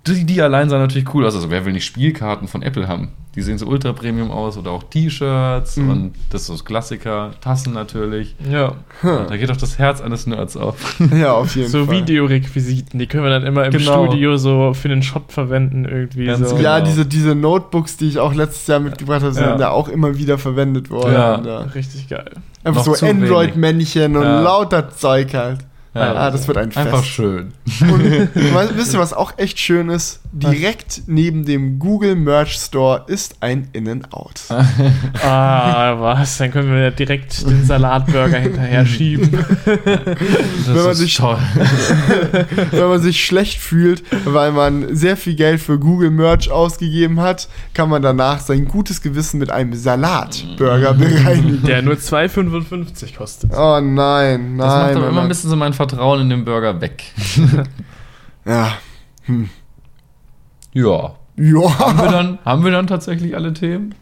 die, die allein sahen natürlich cool aus. Also wer will nicht Spielkarten von Apple haben? Die sehen so ultra Premium aus oder auch T-Shirts Mhm. und das ist so das Klassiker, Tassen natürlich. Ja. Da geht doch das Herz eines Nerds auf. (laughs) ja, auf jeden So Fall. Videorequisiten, die können wir dann immer im Genau. Studio so für den Shot verwenden irgendwie. Ganz so. genau. Ja, diese, diese Notebooks, die ich auch letztes Jahr mitgebracht habe, sind Ja. ja auch immer wieder verwendet worden. Ja. Ja. Richtig geil. Einfach Noch so Android-Männchen und Ja. lauter Zeug halt. Ja. Ah, das wird ein Fest. Einfach schön. Und (laughs) wisst ihr, was auch echt schön ist? Direkt neben dem Google Merch Store ist ein In-N-Out. Ah, was? Dann können wir ja direkt den Salatburger hinterher schieben. Das Wenn man ist sich- toll. (laughs) Wenn man sich schlecht fühlt, weil man sehr viel Geld für Google Merch ausgegeben hat, kann man danach sein gutes Gewissen mit einem Salatburger (laughs) bereinigen. Der nur 2,55 kostet. Oh nein, nein. Das macht aber immer ein bisschen so mein Vertrauen in den Burger weg. (laughs) Ja. Ja. Haben wir Ja. dann, haben wir dann tatsächlich alle Themen?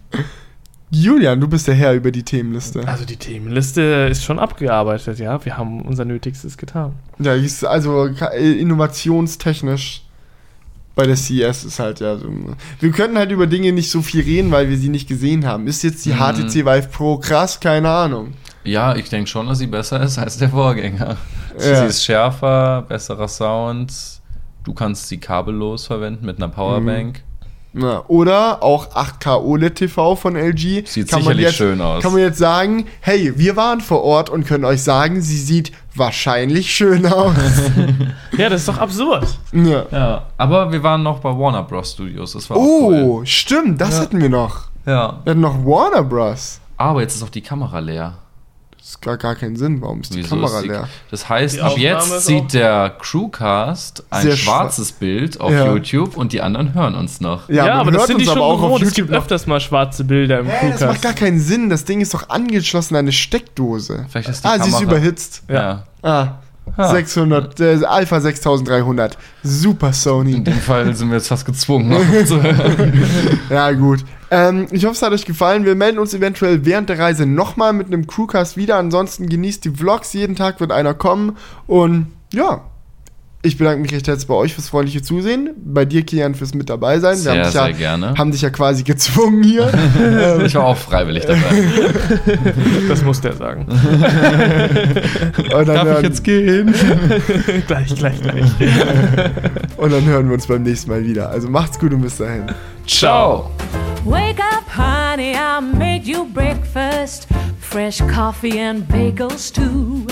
Julian, du bist der Herr über die Themenliste. Also die Themenliste ist schon abgearbeitet, ja. Wir haben unser Nötigstes getan. Ja, also äh, innovationstechnisch bei der CES ist halt ja so. Wir können halt über Dinge nicht so viel reden, weil wir sie nicht gesehen haben. Ist jetzt die Mhm. HTC Vive Pro krass? Keine Ahnung. Ja, ich denke schon, dass sie besser ist als der Vorgänger. Ja. Sie ist schärfer, besserer Sound. Du kannst sie kabellos verwenden mit einer Powerbank. Na, oder auch 8K OLED TV von LG. Sieht kann man sicherlich jetzt, schön aus. Kann man jetzt sagen, hey, wir waren vor Ort und können euch sagen, sie sieht wahrscheinlich schön aus. (laughs) Ja, das ist doch absurd. ja. Ja, aber wir waren noch bei Warner Bros. Studios. Das war auch cool. Oh, stimmt, das Ja. hatten wir noch. Ja. Wir hatten noch Warner Bros. Aber jetzt ist auch die Kamera leer. Das ist gar, gar keinen Sinn. Warum ist die Wieso Kamera ist die- leer? Das heißt, Die ab Aufnahme jetzt sieht der Crewcast ein Sehr schwarzes Bild auf Ja. YouTube und die anderen hören uns noch. Ja, man aber das sind die uns schon aber auch auf gewohnt. Es YouTube gibt noch. öfters mal schwarze Bilder im Hä, das macht gar Crewcast. keinen Sinn. Das Ding ist doch angeschlossen an eine Steckdose. Vielleicht ist die ah, sie ist Kamera- überhitzt. Ja. Ah, Ah. 600, äh, Alpha 6300. Super In Sony. dem Fall sind wir jetzt fast gezwungen, noch zu (laughs) hören. Ja, gut. Ähm, ich hoffe, es hat euch gefallen. Wir melden uns eventuell während der Reise nochmal mit einem Crewcast wieder. Ansonsten genießt die Vlogs. Jeden Tag wird einer kommen. Und ja, ich bedanke mich recht herzlich bei euch fürs freundliche Zusehen. Bei dir, Kian, fürs mit dabei sein. Sehr, dich sehr ja, gerne. haben dich ja quasi gezwungen hier. (laughs) Ich war auch freiwillig dabei. (laughs) Das muss der sagen. (laughs) Und dann, Darf ich jetzt gehen? gleich, gleich, gleich. und dann hören wir uns beim nächsten Mal wieder. Also macht's gut und bis dahin. Ciao. Wake up, honey, I made you breakfast. Fresh coffee and bagels too.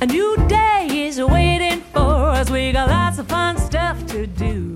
A new day is waiting for Cause we got lots of fun stuff to do.